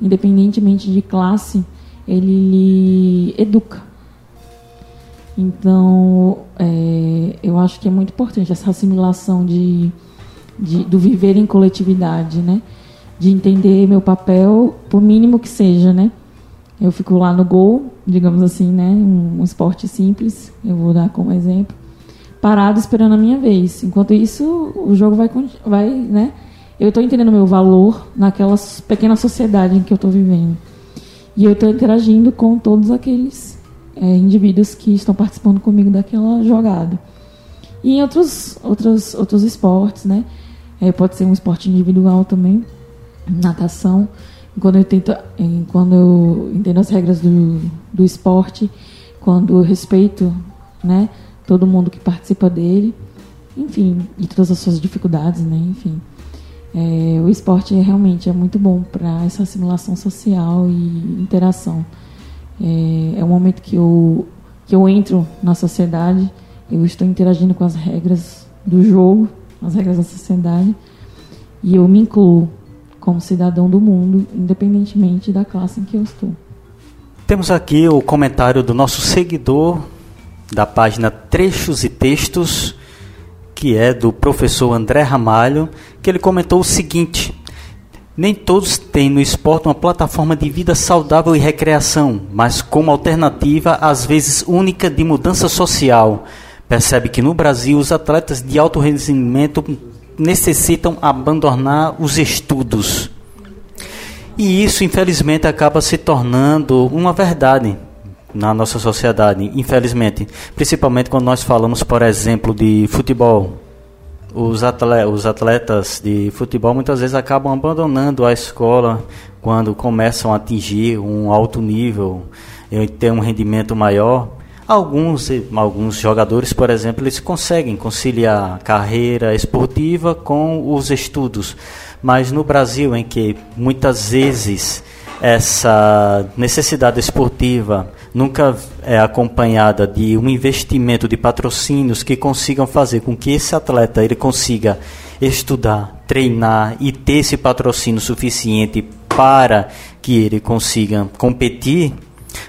Independentemente de classe, ele educa então, é, eu acho que é muito importante essa assimilação de, de, do viver em coletividade, né? De entender meu papel, por mínimo que seja, né? Eu fico lá no gol, digamos assim, né? Um, um esporte simples, eu vou dar como exemplo, parado esperando a minha vez. Enquanto isso, o jogo vai, vai né? Eu estou entendendo meu valor naquela pequena sociedade em que eu estou vivendo. E eu estou interagindo com todos aqueles é, indivíduos que estão participando comigo daquela jogada. E em outros, outros, outros esportes, né? É, pode ser um esporte individual também, natação. Quando eu tento, quando eu entendo as regras do, do esporte, quando eu respeito, né, todo mundo que participa dele, enfim, e todas as suas dificuldades, né, enfim. É, o esporte é, realmente é muito bom para essa assimilação social e interação. É, é um momento que eu, que eu entro na sociedade, eu estou interagindo com as regras do jogo, as regras da sociedade, e eu me incluo como cidadão do mundo, independentemente da classe em que eu estou. Temos aqui o comentário do nosso seguidor da página Trechos e Textos, que é do professor André Ramalho, que ele comentou o seguinte: nem todos têm no esporte uma plataforma de vida saudável e recreação, mas como alternativa, às vezes única, de mudança social. Percebe que no Brasil os atletas de alto rendimento necessitam abandonar os estudos. E isso, infelizmente, acaba se tornando uma verdade na nossa sociedade, infelizmente. Principalmente quando nós falamos, por exemplo, de futebol os atletas, os atletas de futebol muitas vezes acabam abandonando a escola quando começam a atingir um alto nível e ter um rendimento maior. Alguns, alguns jogadores, por exemplo, eles conseguem conciliar carreira esportiva com os estudos, Mas no Brasil, em que muitas vezes essa necessidade esportiva nunca é acompanhada de um investimento de patrocínios que consigam fazer com que esse atleta ele consiga estudar, treinar e ter esse patrocínio suficiente para que ele consiga competir,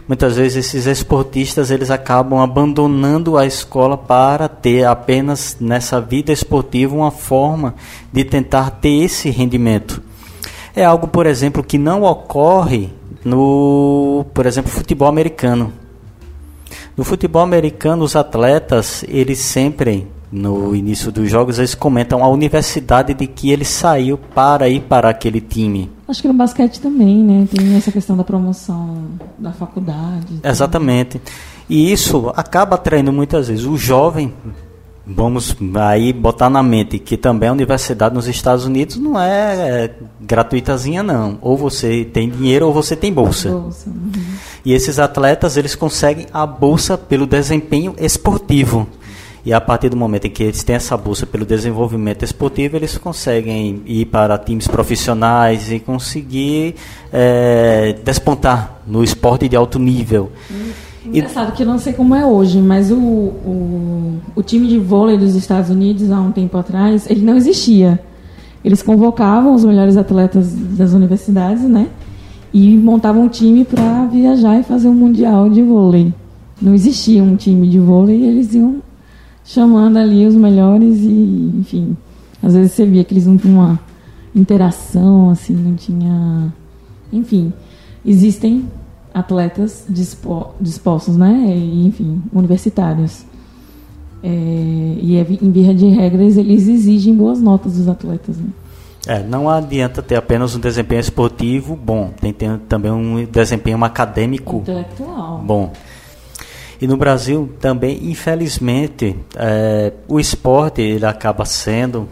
muitas vezes esses esportistas eles acabam abandonando a escola para ter apenas nessa vida esportiva uma forma de tentar ter esse rendimento. É algo, por exemplo, que não ocorre no, por exemplo, futebol americano. No futebol americano, os atletas, eles sempre, no início dos jogos, eles comentam a universidade de que ele saiu para ir para aquele time. Acho que no basquete também, né? Tem essa questão da promoção da faculdade. Exatamente. E isso acaba atraindo muitas vezes o jovem Vamos aí botar na mente que também a universidade nos Estados Unidos não é, é gratuitazinha não. Ou você tem dinheiro ou você tem bolsa. bolsa uhum. E esses atletas eles conseguem a bolsa pelo desempenho esportivo. E a partir do momento em que eles têm essa bolsa pelo desenvolvimento esportivo, eles conseguem ir para times profissionais e conseguir é, despontar no esporte de alto nível. Uhum. Engraçado que eu não sei como é hoje, mas o, o, o, time de vôlei dos Estados Unidos, há um tempo atrás, ele não existia. Eles convocavam os melhores atletas das universidades, né? E montavam um time para viajar e fazer um mundial de vôlei. Não existia um time de vôlei, eles iam chamando ali os melhores e, enfim, às vezes você via que eles não tinham uma interação, assim, não tinha... Enfim, existem atletas dispo, dispostos, né? E, enfim, universitários. É, e é, em via de regras eles exigem boas notas dos atletas. Né? É, não adianta ter apenas um desempenho esportivo bom, tem que ter também um desempenho acadêmico Intelectual. bom. E no Brasil também, infelizmente, é, o esporte ele acaba sendo,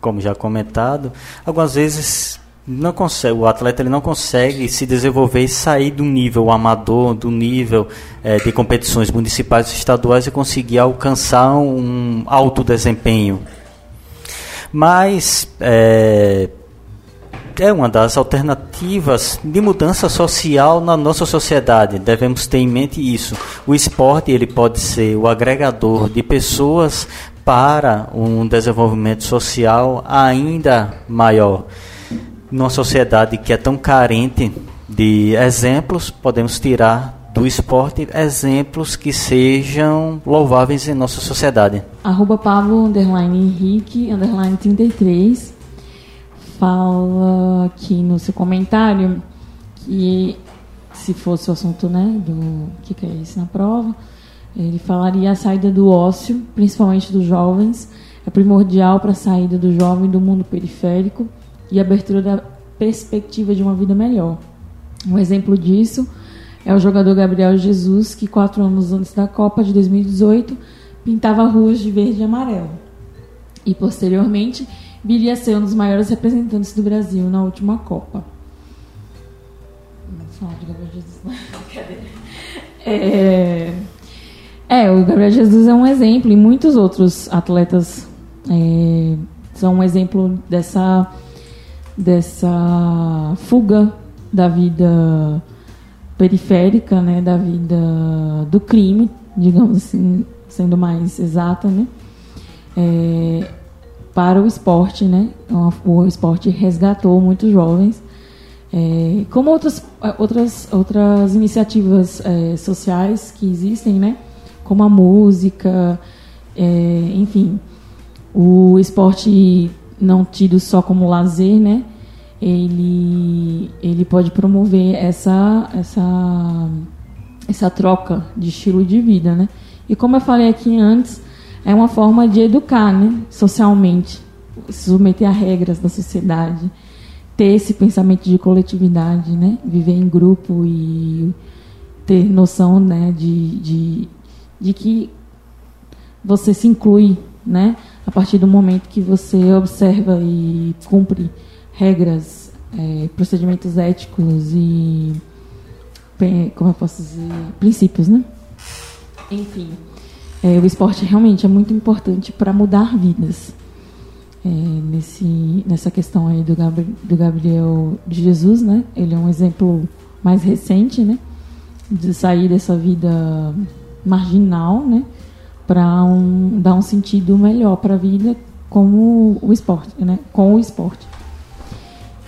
como já comentado, algumas vezes não consegue, o atleta ele não consegue se desenvolver e sair do nível amador, do nível é, de competições municipais e estaduais e conseguir alcançar um alto desempenho. Mas é, é uma das alternativas de mudança social na nossa sociedade. Devemos ter em mente isso. O esporte ele pode ser o agregador de pessoas para um desenvolvimento social ainda maior numa sociedade que é tão carente de exemplos, podemos tirar do esporte exemplos que sejam louváveis em nossa sociedade. Arroba Pablo, underline Henrique, underline 33, fala aqui no seu comentário que se fosse o assunto né, do que, que é isso na prova, ele falaria a saída do ócio, principalmente dos jovens, é primordial para a saída do jovem do mundo periférico e abertura da perspectiva de uma vida melhor. Um exemplo disso é o jogador Gabriel Jesus, que quatro anos antes da Copa de 2018 pintava ruas de verde e amarelo. E posteriormente viria a ser um dos maiores representantes do Brasil na última Copa. Falar de Gabriel Jesus. É, é, o Gabriel Jesus é um exemplo e muitos outros atletas é, são um exemplo dessa dessa fuga da vida periférica, né, da vida do crime, digamos assim, sendo mais exata, né, é, para o esporte, né, o esporte resgatou muitos jovens, é, como outras outras outras iniciativas é, sociais que existem, né, como a música, é, enfim, o esporte não tido só como lazer, né? Ele, ele pode promover essa, essa, essa troca de estilo de vida, né? E como eu falei aqui antes, é uma forma de educar, né? Socialmente, se submeter a regras da sociedade, ter esse pensamento de coletividade, né? Viver em grupo e ter noção, né? De, de, de que você se inclui, né? a partir do momento que você observa e cumpre regras, é, procedimentos éticos e como eu posso dizer, princípios, né? Enfim, é, o esporte realmente é muito importante para mudar vidas. é, nesse, nessa questão aí do, Gabri do Gabriel de Jesus, né? Ele é um exemplo mais recente, né? De sair dessa vida marginal, né? Para um, dar um sentido melhor para a vida como o esporte, né? Com o esporte.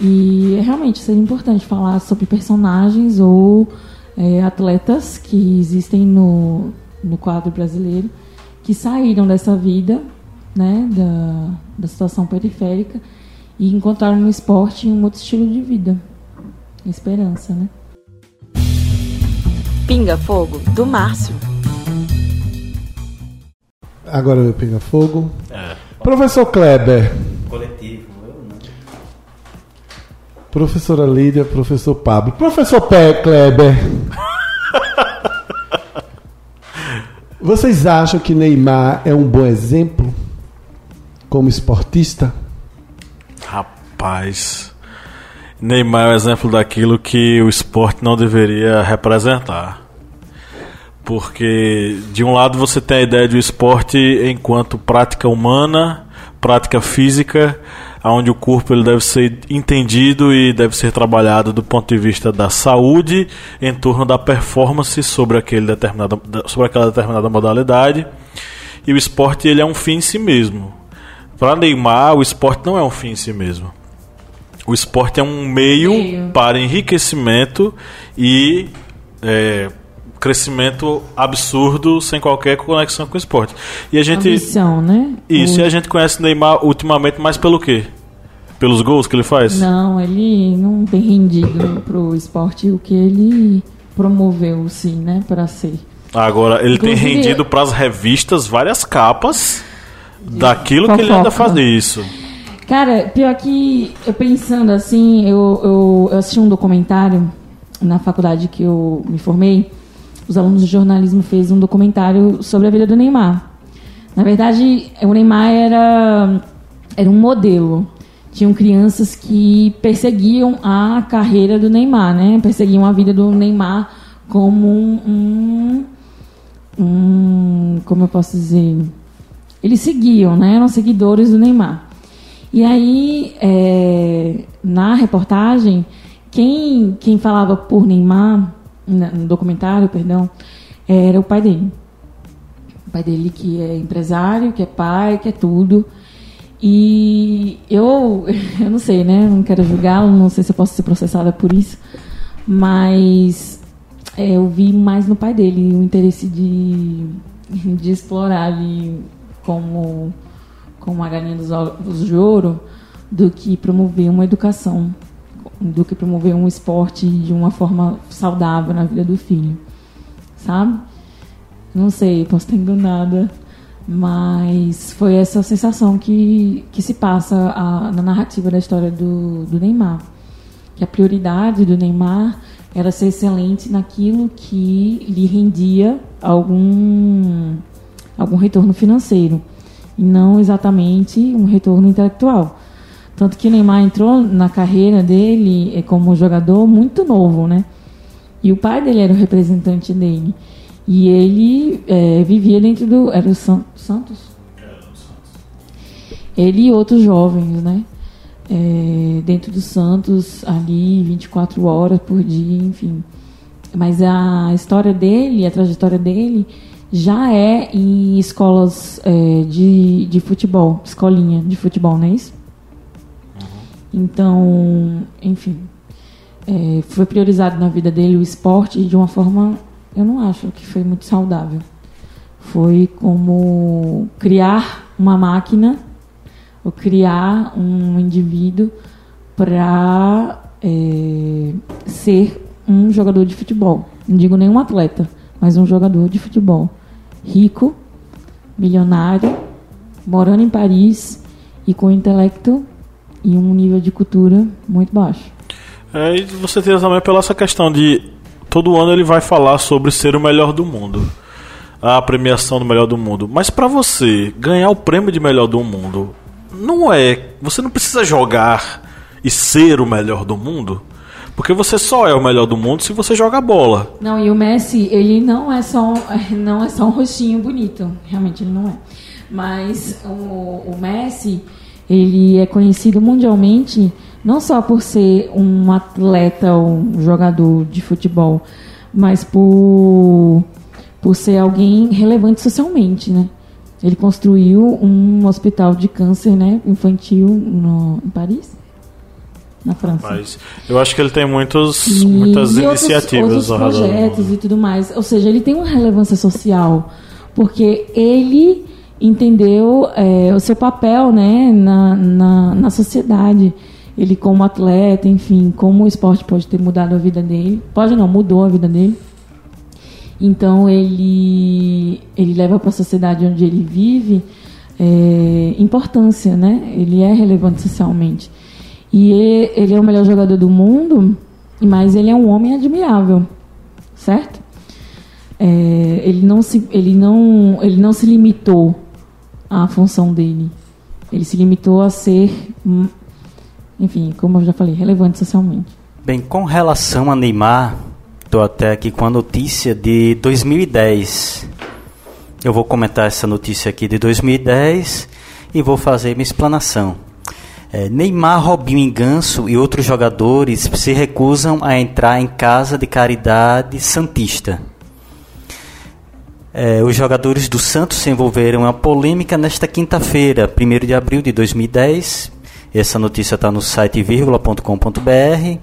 E realmente seria importante falar sobre personagens ou é, atletas que existem no, no quadro brasileiro que saíram dessa vida, né, da, da situação periférica e encontraram no esporte um outro estilo de vida. Esperança, né? Pinga Fogo, do Márcio. Agora eu Pinga Fogo. É. Professor Kleber. Coletivo, eu não. Professora Lídia, professor Pablo. Professor Pé Kleber. Vocês acham que Neymar é um bom exemplo como esportista? Rapaz. Neymar é um exemplo daquilo que o esporte não deveria representar. Porque, de um lado, você tem a ideia de um esporte enquanto prática humana, prática física, onde o corpo ele deve ser entendido e deve ser trabalhado do ponto de vista da saúde, em torno da performance sobre, aquele determinada, sobre aquela determinada modalidade. E o esporte ele é um fim em si mesmo. Para Neymar, o esporte não é um fim em si mesmo. O esporte é um meio, Meio. para enriquecimento e é, crescimento absurdo sem qualquer conexão com o esporte. E a gente. Ambição, né? Isso, O- e a gente conhece Neymar ultimamente mais pelo quê? Pelos gols que ele faz? Não, ele não tem rendido pro esporte o que ele promoveu, sim, né, para ser. Agora, ele tem Inclusive- rendido para as revistas várias capas daquilo que ele anda fofoca. fazendo isso. Cara, pior que eu pensando assim, eu, eu, eu assisti um documentário na faculdade que eu me formei. Os alunos de jornalismo fez um documentário sobre a vida do Neymar. Na verdade, o Neymar era, era um modelo. Tinham crianças que perseguiam a carreira do Neymar, né? Perseguiam a vida do Neymar como um, um, um como eu posso dizer, eles seguiam, né? Eram seguidores do Neymar. E aí, é, na reportagem, quem, quem falava por Neymar, no documentário, perdão, era o pai dele. O pai dele que é empresário, que é pai, que é tudo. E eu, eu não sei, né? Não quero julgá-lo, não sei se eu posso ser processada por isso. Mas é, eu vi mais no pai dele o interesse de, de explorar ali como, como a galinha dos ovos de ouro do que promover uma educação, do que promover um esporte de uma forma saudável na vida do filho, sabe? Não sei, posso estar enganada, mas foi essa sensação que, que se passa a- na narrativa da história do, do Neymar. Que a prioridade do Neymar era ser excelente naquilo que lhe rendia algum, algum retorno financeiro, e não exatamente um retorno intelectual. Tanto que Neymar entrou na carreira dele eh, como jogador muito novo, né? E o pai dele era o representante dele. E ele eh, vivia dentro do. Era o San- Santos? Ele e outros jovens, né? Eh, dentro do Santos, ali, 24 horas por dia, enfim. Mas a história dele, a trajetória dele, já é em escolas eh, de, de futebol, escolinha de futebol, não é isso? Então, enfim, é, foi priorizado na vida dele o esporte de uma forma, eu não acho que foi muito saudável. Foi como criar uma máquina ou criar um indivíduo para ser um jogador de futebol. Não digo nenhum atleta, mas um jogador de futebol. Rico, milionário, morando em Paris e com intelecto e um nível de cultura muito baixo. É, e você tem também pela essa questão de todo ano ele vai falar sobre ser o melhor do mundo. A premiação do melhor do mundo. Mas pra você ganhar o prêmio de melhor do mundo, não é. Você não precisa jogar e ser o melhor do mundo. Porque você só é o melhor do mundo se você joga bola. Não, e o Messi, ele não é só, não é só um rostinho bonito. Realmente ele não é. Mas o, o Messi, ele é conhecido mundialmente não só por ser um atleta, um jogador de futebol, mas por, por ser alguém relevante socialmente, né? Ele construiu um hospital de câncer né, infantil no, em Paris, na França. Mas eu acho que ele tem muitos, E- muitas e outros- iniciativas outros do projetos e tudo mais. Ou seja, ele tem uma relevância social, porque ele entendeu é, o seu papel né, na, na, na sociedade. Ele como atleta, enfim, como o esporte pode ter mudado a vida dele. Pode não, mudou a vida dele. Então ele, ele leva para a sociedade onde ele vive é, importância, né? Ele é relevante socialmente. E ele é o melhor jogador do mundo, mas ele é um homem admirável, certo? É, ele, não se, ele, não, ele não se limitou à função dele. Ele se limitou a ser, hum, enfim, como eu já falei, relevante socialmente. Bem, com relação a Neymar, estou até aqui com a notícia de 2010. Eu vou comentar essa notícia aqui de 2010 e vou fazer minha explanação. É, Neymar, Robinho e Ganso e outros jogadores se recusam a entrar em casa de caridade santista. É, os jogadores do Santos se envolveram em uma polêmica nesta quinta-feira, 1 de abril de 2010. Essa notícia está no site vírgula.com.br.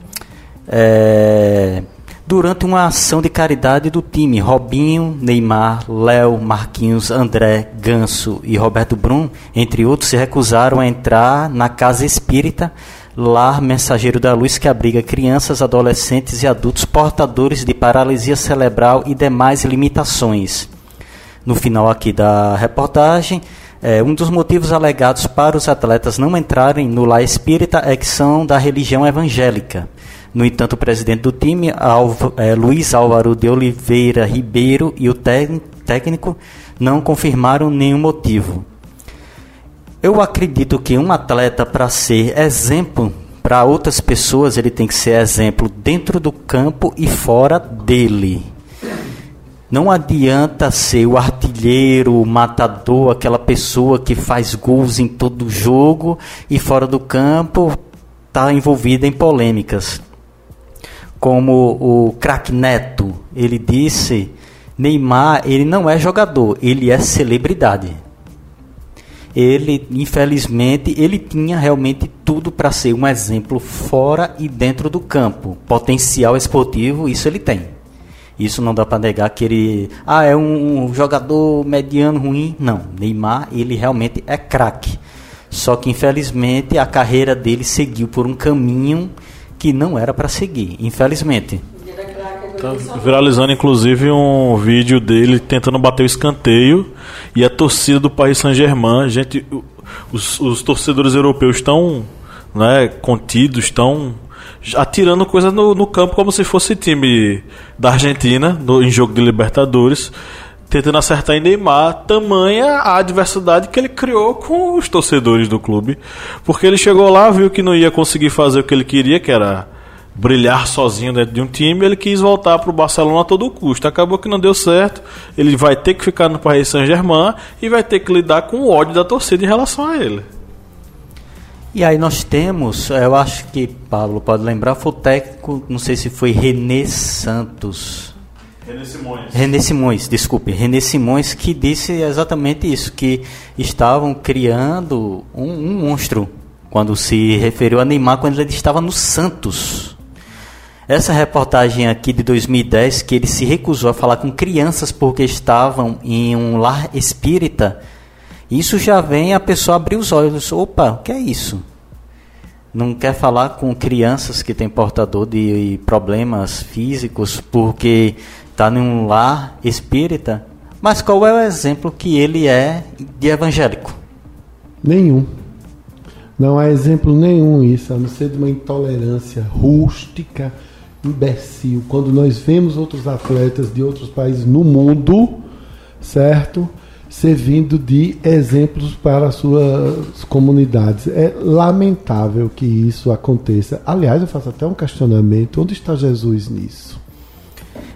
É, durante uma ação de caridade do time, Robinho, Neymar, Léo, Marquinhos, André, Ganso e Roberto Brum, entre outros, se recusaram a entrar na casa espírita Lar Mensageiro da Luz, que abriga crianças, adolescentes e adultos portadores de paralisia cerebral e demais limitações. No final aqui da reportagem, é, um dos motivos alegados para os atletas não entrarem no lar espírita é que são da religião evangélica. No entanto, o presidente do time, Alva- é, Luiz Álvaro de Oliveira Ribeiro, e o técnico não confirmaram nenhum motivo. Eu acredito que um atleta, para ser exemplo para outras pessoas, ele tem que ser exemplo dentro do campo e fora dele. Não adianta ser o artilheiro, o matador, aquela pessoa que faz gols em todo jogo e fora do campo está envolvida em polêmicas. Como o craque Neto, ele disse, Neymar, ele não é jogador, ele é celebridade. Ele, infelizmente, ele tinha realmente tudo para ser um exemplo fora e dentro do campo. Potencial esportivo, isso ele tem. Isso não dá para negar que ele ah, é um, jogador mediano ruim. Não, Neymar, ele realmente é craque. Só que infelizmente a carreira dele seguiu por um caminho que não era para seguir, infelizmente. Tá viralizando inclusive um vídeo dele tentando bater o escanteio e a torcida do Paris Saint-Germain, gente, os, os torcedores europeus estão né, contidos, estão atirando coisas no, no campo como se fosse time da Argentina no, em jogo de Libertadores, tentando acertar em Neymar, tamanha a adversidade que ele criou com os torcedores do clube, porque ele chegou lá, viu que não ia conseguir fazer o que ele queria, que era brilhar sozinho dentro de um time, ele quis voltar para o Barcelona a todo custo. Acabou que não deu certo. Ele vai ter que ficar no Paris Saint-Germain e vai ter que lidar com o ódio da torcida em relação a ele. E aí nós temos, eu acho que Pablo pode lembrar, foi o técnico, não sei se foi René Santos. René Simões. René Simões, desculpe, René Simões que disse exatamente isso, que estavam criando um, um monstro quando se referiu a Neymar quando ele estava no Santos. Essa reportagem aqui de 2010 que ele se recusou a falar com crianças porque estavam em um lar espírita, isso já vem a pessoa abrir os olhos. Opa, o que é isso? Não quer falar com crianças que têm portador de problemas físicos porque está num lar espírita. Mas qual é o exemplo que ele é de evangélico? Nenhum. Não há exemplo nenhum isso, a não ser de uma intolerância rústica, imbecil. Quando nós vemos outros atletas de outros países no mundo, certo? Servindo de exemplos para as suas comunidades. É lamentável que isso aconteça. Aliás, eu faço até um questionamento: onde está Jesus nisso?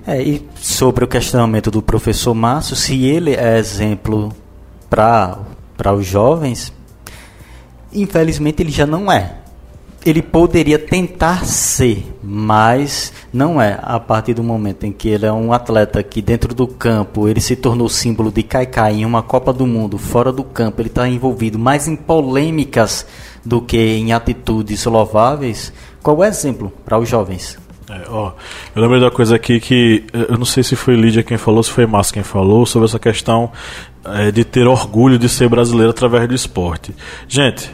É, e sobre o questionamento do professor Márcio, se ele é exemplo para os jovens, Infelizmente ele já não é. Ele poderia tentar ser, mas não é. A partir do momento em que ele é um atleta que dentro do campo ele se tornou símbolo de caicai em uma Copa do Mundo, fora do campo ele está envolvido mais em polêmicas do que em atitudes louváveis. Qual é o exemplo para os jovens? É, ó, eu lembrei da coisa aqui que eu não sei se foi Lídia quem falou, se foi Márcio quem falou, sobre essa questão é, de ter orgulho de ser brasileiro através do esporte. Gente,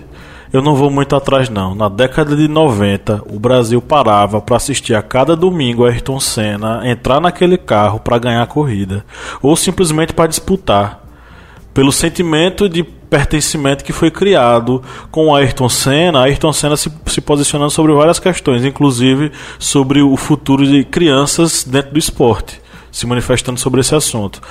eu não vou muito atrás não. Na década de 90, o Brasil parava para assistir a cada domingo a Ayrton Senna entrar naquele carro para ganhar a corrida, ou simplesmente para disputar pelo sentimento de pertencimento que foi criado com o Ayrton Senna, Ayrton Senna se, se posicionando sobre várias questões, inclusive sobre o futuro de crianças dentro do esporte, se manifestando sobre esse assunto.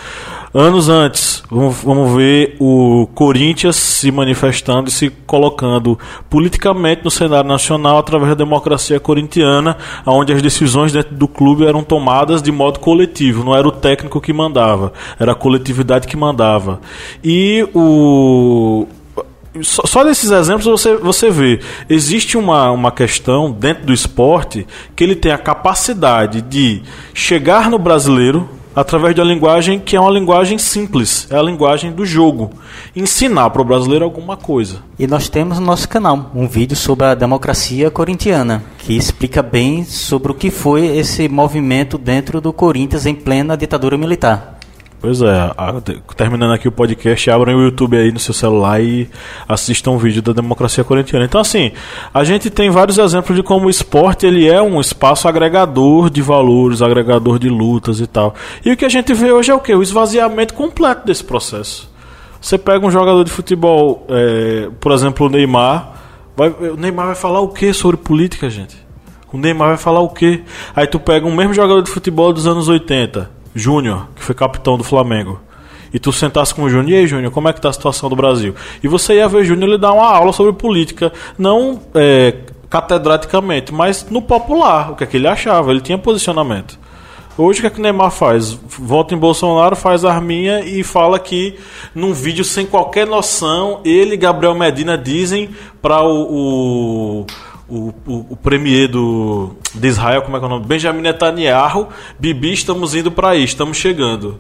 Anos antes, vamos, ver o Corinthians se manifestando e se colocando politicamente no cenário nacional através da democracia corintiana, onde as decisões dentro do clube eram tomadas de modo coletivo, não era o técnico que mandava, era a coletividade que mandava. E o só desses exemplos você, você vê. Existe uma, uma questão dentro do esporte que ele tem a capacidade de chegar no brasileiro através de uma linguagem que é uma linguagem simples, é a linguagem do jogo. Ensinar para o brasileiro alguma coisa. E nós temos no nosso canal um vídeo sobre a democracia corintiana, que explica bem sobre o que foi esse movimento dentro do Corinthians em plena ditadura militar. Pois é, a, terminando aqui o podcast, abram o YouTube aí no seu celular e assistam um vídeo da democracia corintiana. Então, assim, a gente tem vários exemplos de como o esporte ele é um espaço agregador de valores, agregador de lutas e tal. E o que a gente vê hoje é o que? O esvaziamento completo desse processo. Você pega um jogador de futebol, é, por exemplo, o Neymar. Vai, o Neymar vai falar o que sobre política, gente? O Neymar vai falar o que? Aí tu pega um mesmo jogador de futebol dos anos 80 Júnior, que foi capitão do Flamengo, e tu sentasse com o Júnior, e aí, Júnior, como é que tá a situação do Brasil? E você ia ver o Júnior ele dar uma aula sobre política, não é, catedraticamente, mas no popular, o que é que ele achava, ele tinha posicionamento. Hoje o que, é que o Neymar faz? Volta em Bolsonaro, faz arminha e fala que num vídeo sem qualquer noção, ele e Gabriel Medina dizem para o, o o, o, o premier do, de Israel, como é que é o nome? Benjamin Netanyahu, Bibi, estamos indo para aí, estamos chegando.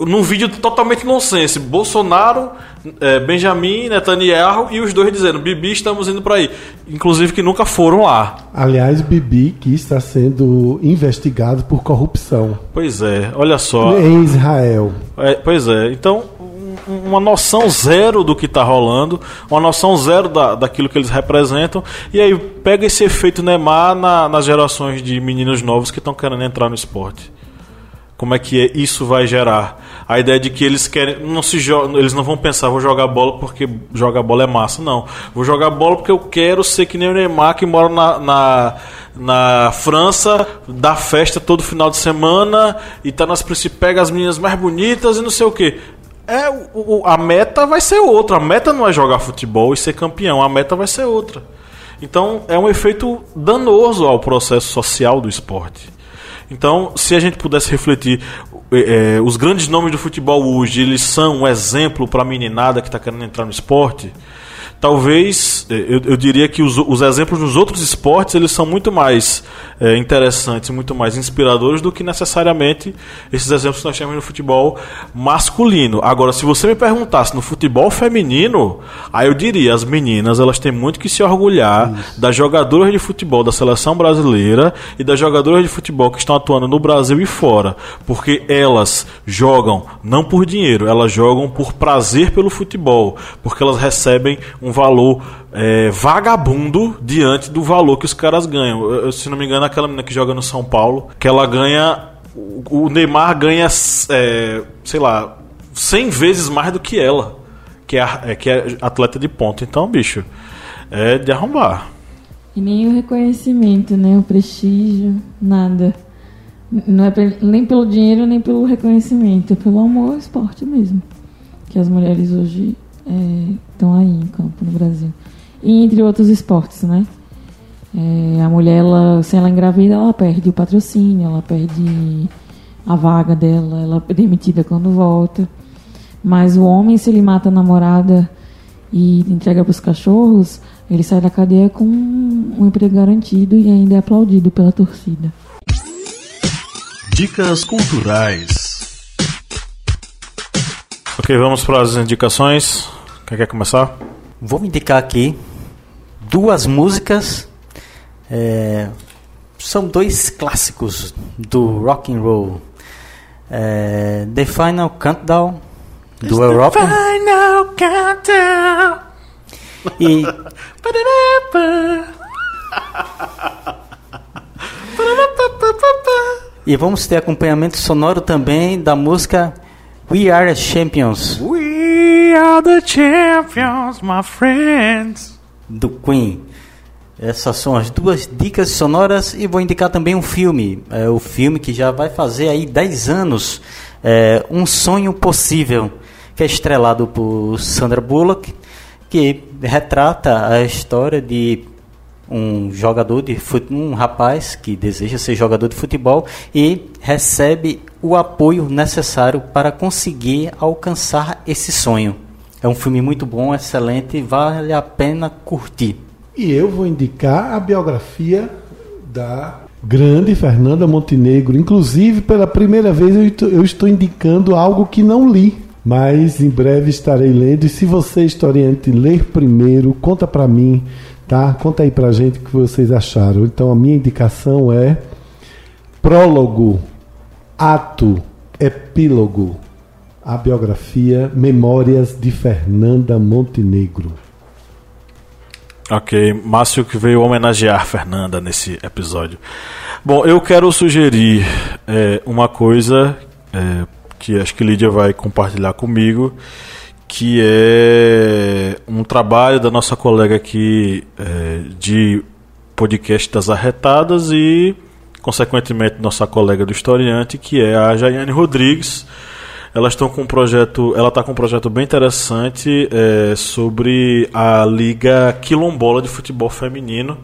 Num vídeo totalmente nonsense, Bolsonaro, é, Benjamin Netanyahu e os dois dizendo: Bibi, estamos indo para aí. Inclusive que nunca foram lá. Aliás, Bibi que está sendo investigado por corrupção. Pois é, olha só. Em Israel. É, pois é, então uma noção zero do que está rolando, uma noção zero da, daquilo que eles representam, e aí pega esse efeito Neymar na, nas gerações de meninos novos que estão querendo entrar no esporte. Como é que é, isso vai gerar? A ideia de que eles querem. Não se eles não vão pensar, vou jogar bola porque jogar bola é massa. Não. Vou jogar bola porque eu quero ser que nem o Neymar que mora na, na, na França, dá festa todo final de semana e tá nas pega as meninas mais bonitas e não sei o que é o, a meta vai ser outra. A meta não é jogar futebol e ser campeão, a meta vai ser outra. Então é um efeito danoso ao processo social do esporte. Então, se a gente pudesse refletir, é, os grandes nomes do futebol hoje, eles são um exemplo para a meninada que está querendo entrar no esporte. Talvez, eu, eu diria que os, os, exemplos dos outros esportes eles são muito mais é, interessantes, muito mais inspiradores do que necessariamente esses exemplos que nós temos no futebol masculino. Agora, se você me perguntasse no futebol feminino, aí eu diria, as meninas elas têm muito que se orgulhar Isso. das jogadoras de futebol da seleção brasileira e das jogadoras de futebol que estão atuando no Brasil e fora, porque elas jogam não por dinheiro, elas jogam por prazer pelo futebol, porque elas recebem um valor é, vagabundo diante do valor que os caras ganham. Eu, se não me engano, aquela menina que joga no São Paulo, que ela ganha. O Neymar ganha, é, sei lá, 100 vezes mais do que ela, que é, é, que é atleta de ponta. Então, bicho, é de arrombar. E nem o reconhecimento, né? O prestígio, nada. Não é nem pelo dinheiro, nem pelo reconhecimento, é pelo amor ao esporte mesmo. Que as mulheres hoje estão aí em campo no Brasil. E entre outros esportes, né? É, a mulher, ela, se ela engravida, ela perde o patrocínio, ela perde a vaga dela, ela é demitida quando volta. Mas o homem, se ele mata a namorada e entrega para os cachorros, ele sai da cadeia com um emprego garantido e ainda é aplaudido pela torcida. Dicas culturais. Ok, vamos para as indicações. Quem quer começar? Vou indicar aqui duas músicas. é, são dois clássicos do rock and roll. É, The Final Countdown do Europa Final Countdown. e e vamos ter acompanhamento sonoro também da música We Are the Champions We are the champions, my friends. do Queen. Essas são as duas dicas sonoras e vou indicar também um filme. É o filme que já vai fazer aí 10 anos, é, Um Sonho Possível, que é estrelado por Sandra Bullock, que retrata a história de um jogador de fut- um rapaz que deseja ser jogador de futebol e recebe o apoio necessário para conseguir alcançar esse sonho. É um filme muito bom, excelente, vale a pena curtir. E eu vou indicar a biografia da grande Fernanda Montenegro. Inclusive, pela primeira vez, eu estou, eu estou indicando algo que não li. Mas em breve estarei lendo. E se você, historiante, ler primeiro, conta pra mim, tá? Conta aí pra gente o que vocês acharam. Então, a minha indicação é Prólogo, Ato, Epílogo. A biografia Memórias de Fernanda Montenegro. Ok, Márcio que veio homenagear Fernanda nesse episódio. Bom, eu quero sugerir é, uma coisa é, que acho que Lídia vai compartilhar comigo, que é um trabalho da nossa colega aqui é, de podcast das arretadas e, consequentemente, nossa colega do historiante, que é a Jaiane Rodrigues. Elas estão com um projeto, ela está com um projeto bem interessante é, sobre a Liga Quilombola de Futebol Feminino,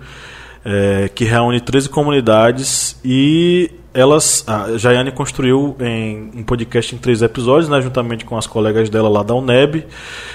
é, que reúne 13 comunidades e elas, a Jaiane construiu em um podcast em três episódios, né, juntamente com as colegas dela lá da UNEB,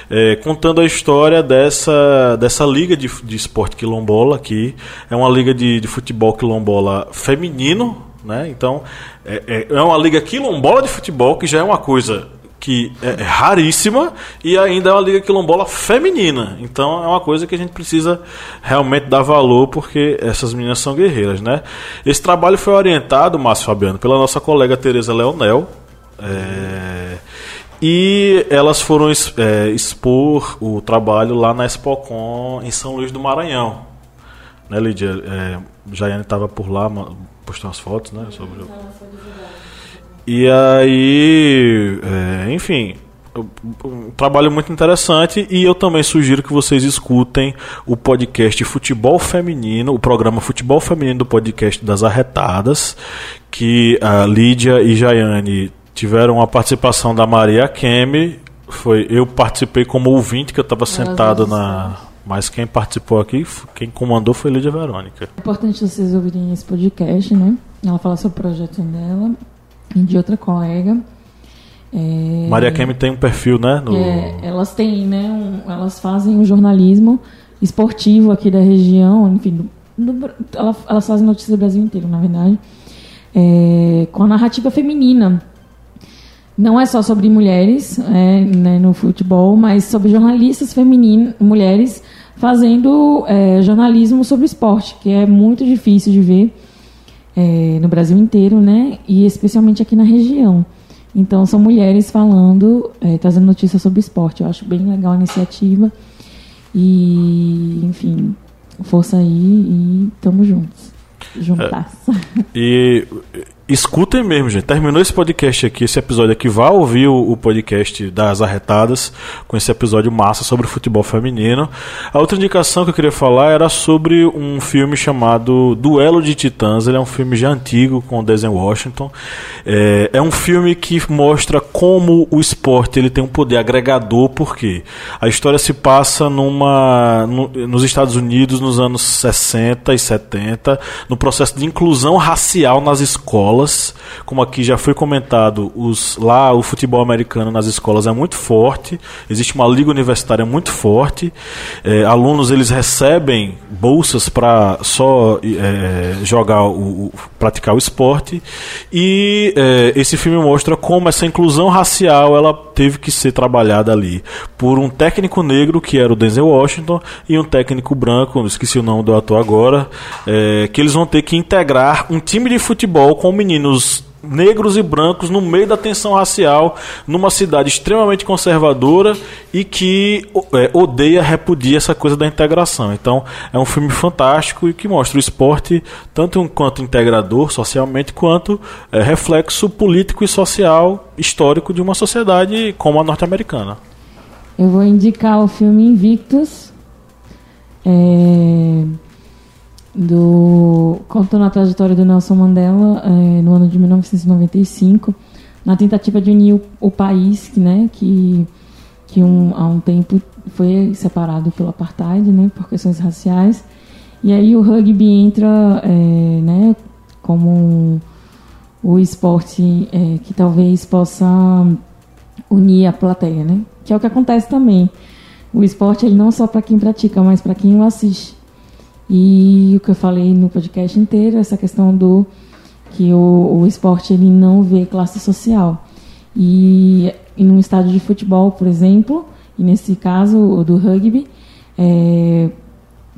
é, contando a história dessa, dessa liga de, de esporte quilombola, que é uma liga de, de futebol quilombola feminino, né? Então, é, é, é uma liga quilombola de futebol, que já é uma coisa que é, é raríssima, e ainda é uma liga quilombola feminina. Então, é uma coisa que a gente precisa realmente dar valor, porque essas meninas são guerreiras, né? Esse trabalho foi orientado, Márcio Fabiano, pela nossa colega Tereza Leonel. é, e elas foram é, expor o trabalho lá na Expocom em São Luís do Maranhão. Né, Lídia? É, Jaiane estava por lá, postou umas fotos, né? Sobre o... E aí, é, enfim, um trabalho muito interessante e eu também sugiro que vocês escutem o podcast Futebol Feminino, o programa Futebol Feminino do podcast das Arretadas, que a Lídia e Jaiane tiveram a participação da Maria Kemi, foi eu participei como ouvinte que eu estava sentado na mas quem participou aqui, quem comandou foi Lídia Verônica. É importante vocês ouvirem esse podcast, né? Ela fala sobre o projeto dela e de outra colega. É, Maria Kemi tem um perfil, né? No... é, elas têm, né? um- elas fazem o jornalismo esportivo aqui da região, enfim, do- do- ela- elas fazem notícias do Brasil inteiro, na verdade, é, com a narrativa feminina. Não é só sobre mulheres é, né, no futebol, mas sobre jornalistas femininas, mulheres fazendo é, jornalismo sobre esporte, que é muito difícil de ver é, no Brasil inteiro, né? E especialmente aqui na região. Então são mulheres falando, é, trazendo notícias sobre esporte. Eu acho bem legal a iniciativa. E, enfim, força aí e tamo juntos. Juntas. E escutem mesmo, gente. Terminou esse podcast aqui, esse episódio aqui. Vá ouvir o, o podcast das Arretadas com esse episódio massa sobre futebol feminino. A outra indicação que eu queria falar era sobre um filme chamado Duelo de Titãs. Ele é um filme já antigo com o Denzel Washington. É, é um filme que mostra como o esporte ele tem um poder agregador, porque a história se passa numa, no- nos Estados Unidos nos anos 60 e 70, no processo de inclusão racial nas escolas escolas. Como aqui já foi comentado, os, lá o futebol americano nas escolas é muito forte, existe uma liga universitária muito forte. É, alunos eles recebem bolsas para só é, jogar o, o, praticar o esporte e é, esse filme mostra como essa inclusão racial ela teve que ser trabalhada ali por um técnico negro que era o Denzel Washington e um técnico branco, esqueci o nome do ator agora, é, que eles vão ter que integrar um time de futebol com meninos negros e brancos no meio da tensão racial, numa cidade extremamente conservadora e que é, odeia, repudia essa coisa da integração. Então, é um filme fantástico e que mostra o esporte tanto enquanto integrador socialmente, quanto é, reflexo político e social histórico de uma sociedade como a norte-americana. Eu vou indicar o filme Invictus. É do contando a trajetória do Nelson Mandela é, no ano de 1995 na tentativa de unir o, o país que né que que um, há um tempo foi separado pelo apartheid né por questões raciais. E aí o rugby entra é, né como o esporte é, que talvez possa unir a plateia né que é o que acontece também. O esporte ele não só para quem pratica mas para quem o assiste e o que eu falei no podcast inteiro, essa questão do que o, o esporte ele não vê classe social. E em um estádio de futebol, por exemplo, e nesse caso o do rugby, é,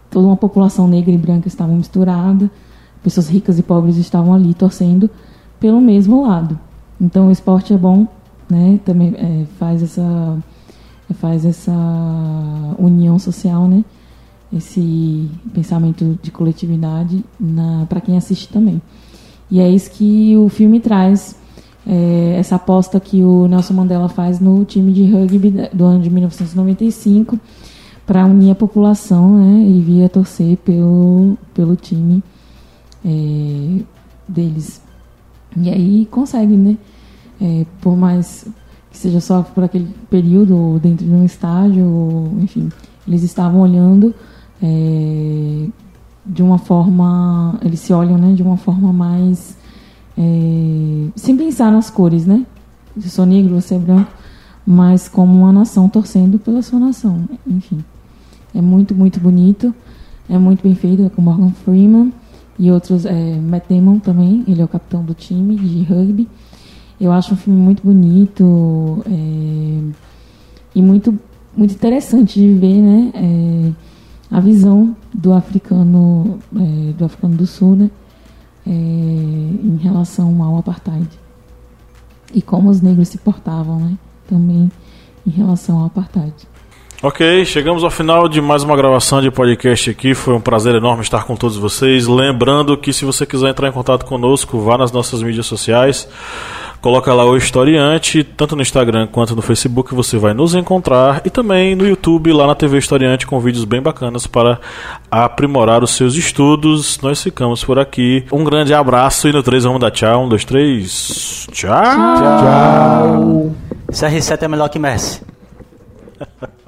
toda uma população negra e branca estava misturada, pessoas ricas e pobres estavam ali torcendo pelo mesmo lado. Então o esporte é bom, né? Também é, faz essa faz essa união social, né? Esse pensamento de coletividade para quem assiste também. E é isso que o filme traz, é, essa aposta que o Nelson Mandela faz no time de rugby do ano de 1995 para unir a população né, e vir a torcer pelo, pelo time é, deles. E aí consegue, né? É, por mais que seja só por aquele período, ou dentro de um estádio, ou, enfim, eles estavam olhando é, de uma forma, eles se olham, né, de uma forma mais é, sem pensar nas cores, né? Eu sou negro, você é branco, mas como uma nação torcendo pela sua nação, enfim. É muito, muito bonito, é muito bem feito, é com Morgan Freeman e outros, é, Matt Damon também, ele é o capitão do time de rugby. Eu acho um filme muito bonito é, e muito, muito interessante de ver, né? É, a visão do africano, é, do africano do sul, né, é, em relação ao apartheid e como os negros se portavam, né, também em relação ao apartheid. Ok, chegamos ao final de mais uma gravação de podcast aqui. Foi um prazer enorme estar com todos vocês. Lembrando que se você quiser entrar em contato conosco, vá nas nossas mídias sociais. Coloca lá o Historiante, tanto no Instagram quanto no Facebook você vai nos encontrar e também no YouTube, lá na TV Historiante, com vídeos bem bacanas para aprimorar os seus estudos. Nós ficamos por aqui. Um grande abraço e no 3 vamos dar tchau. Um, dois, três. Tchau. Tchau. tchau. CR7 é melhor que Messi.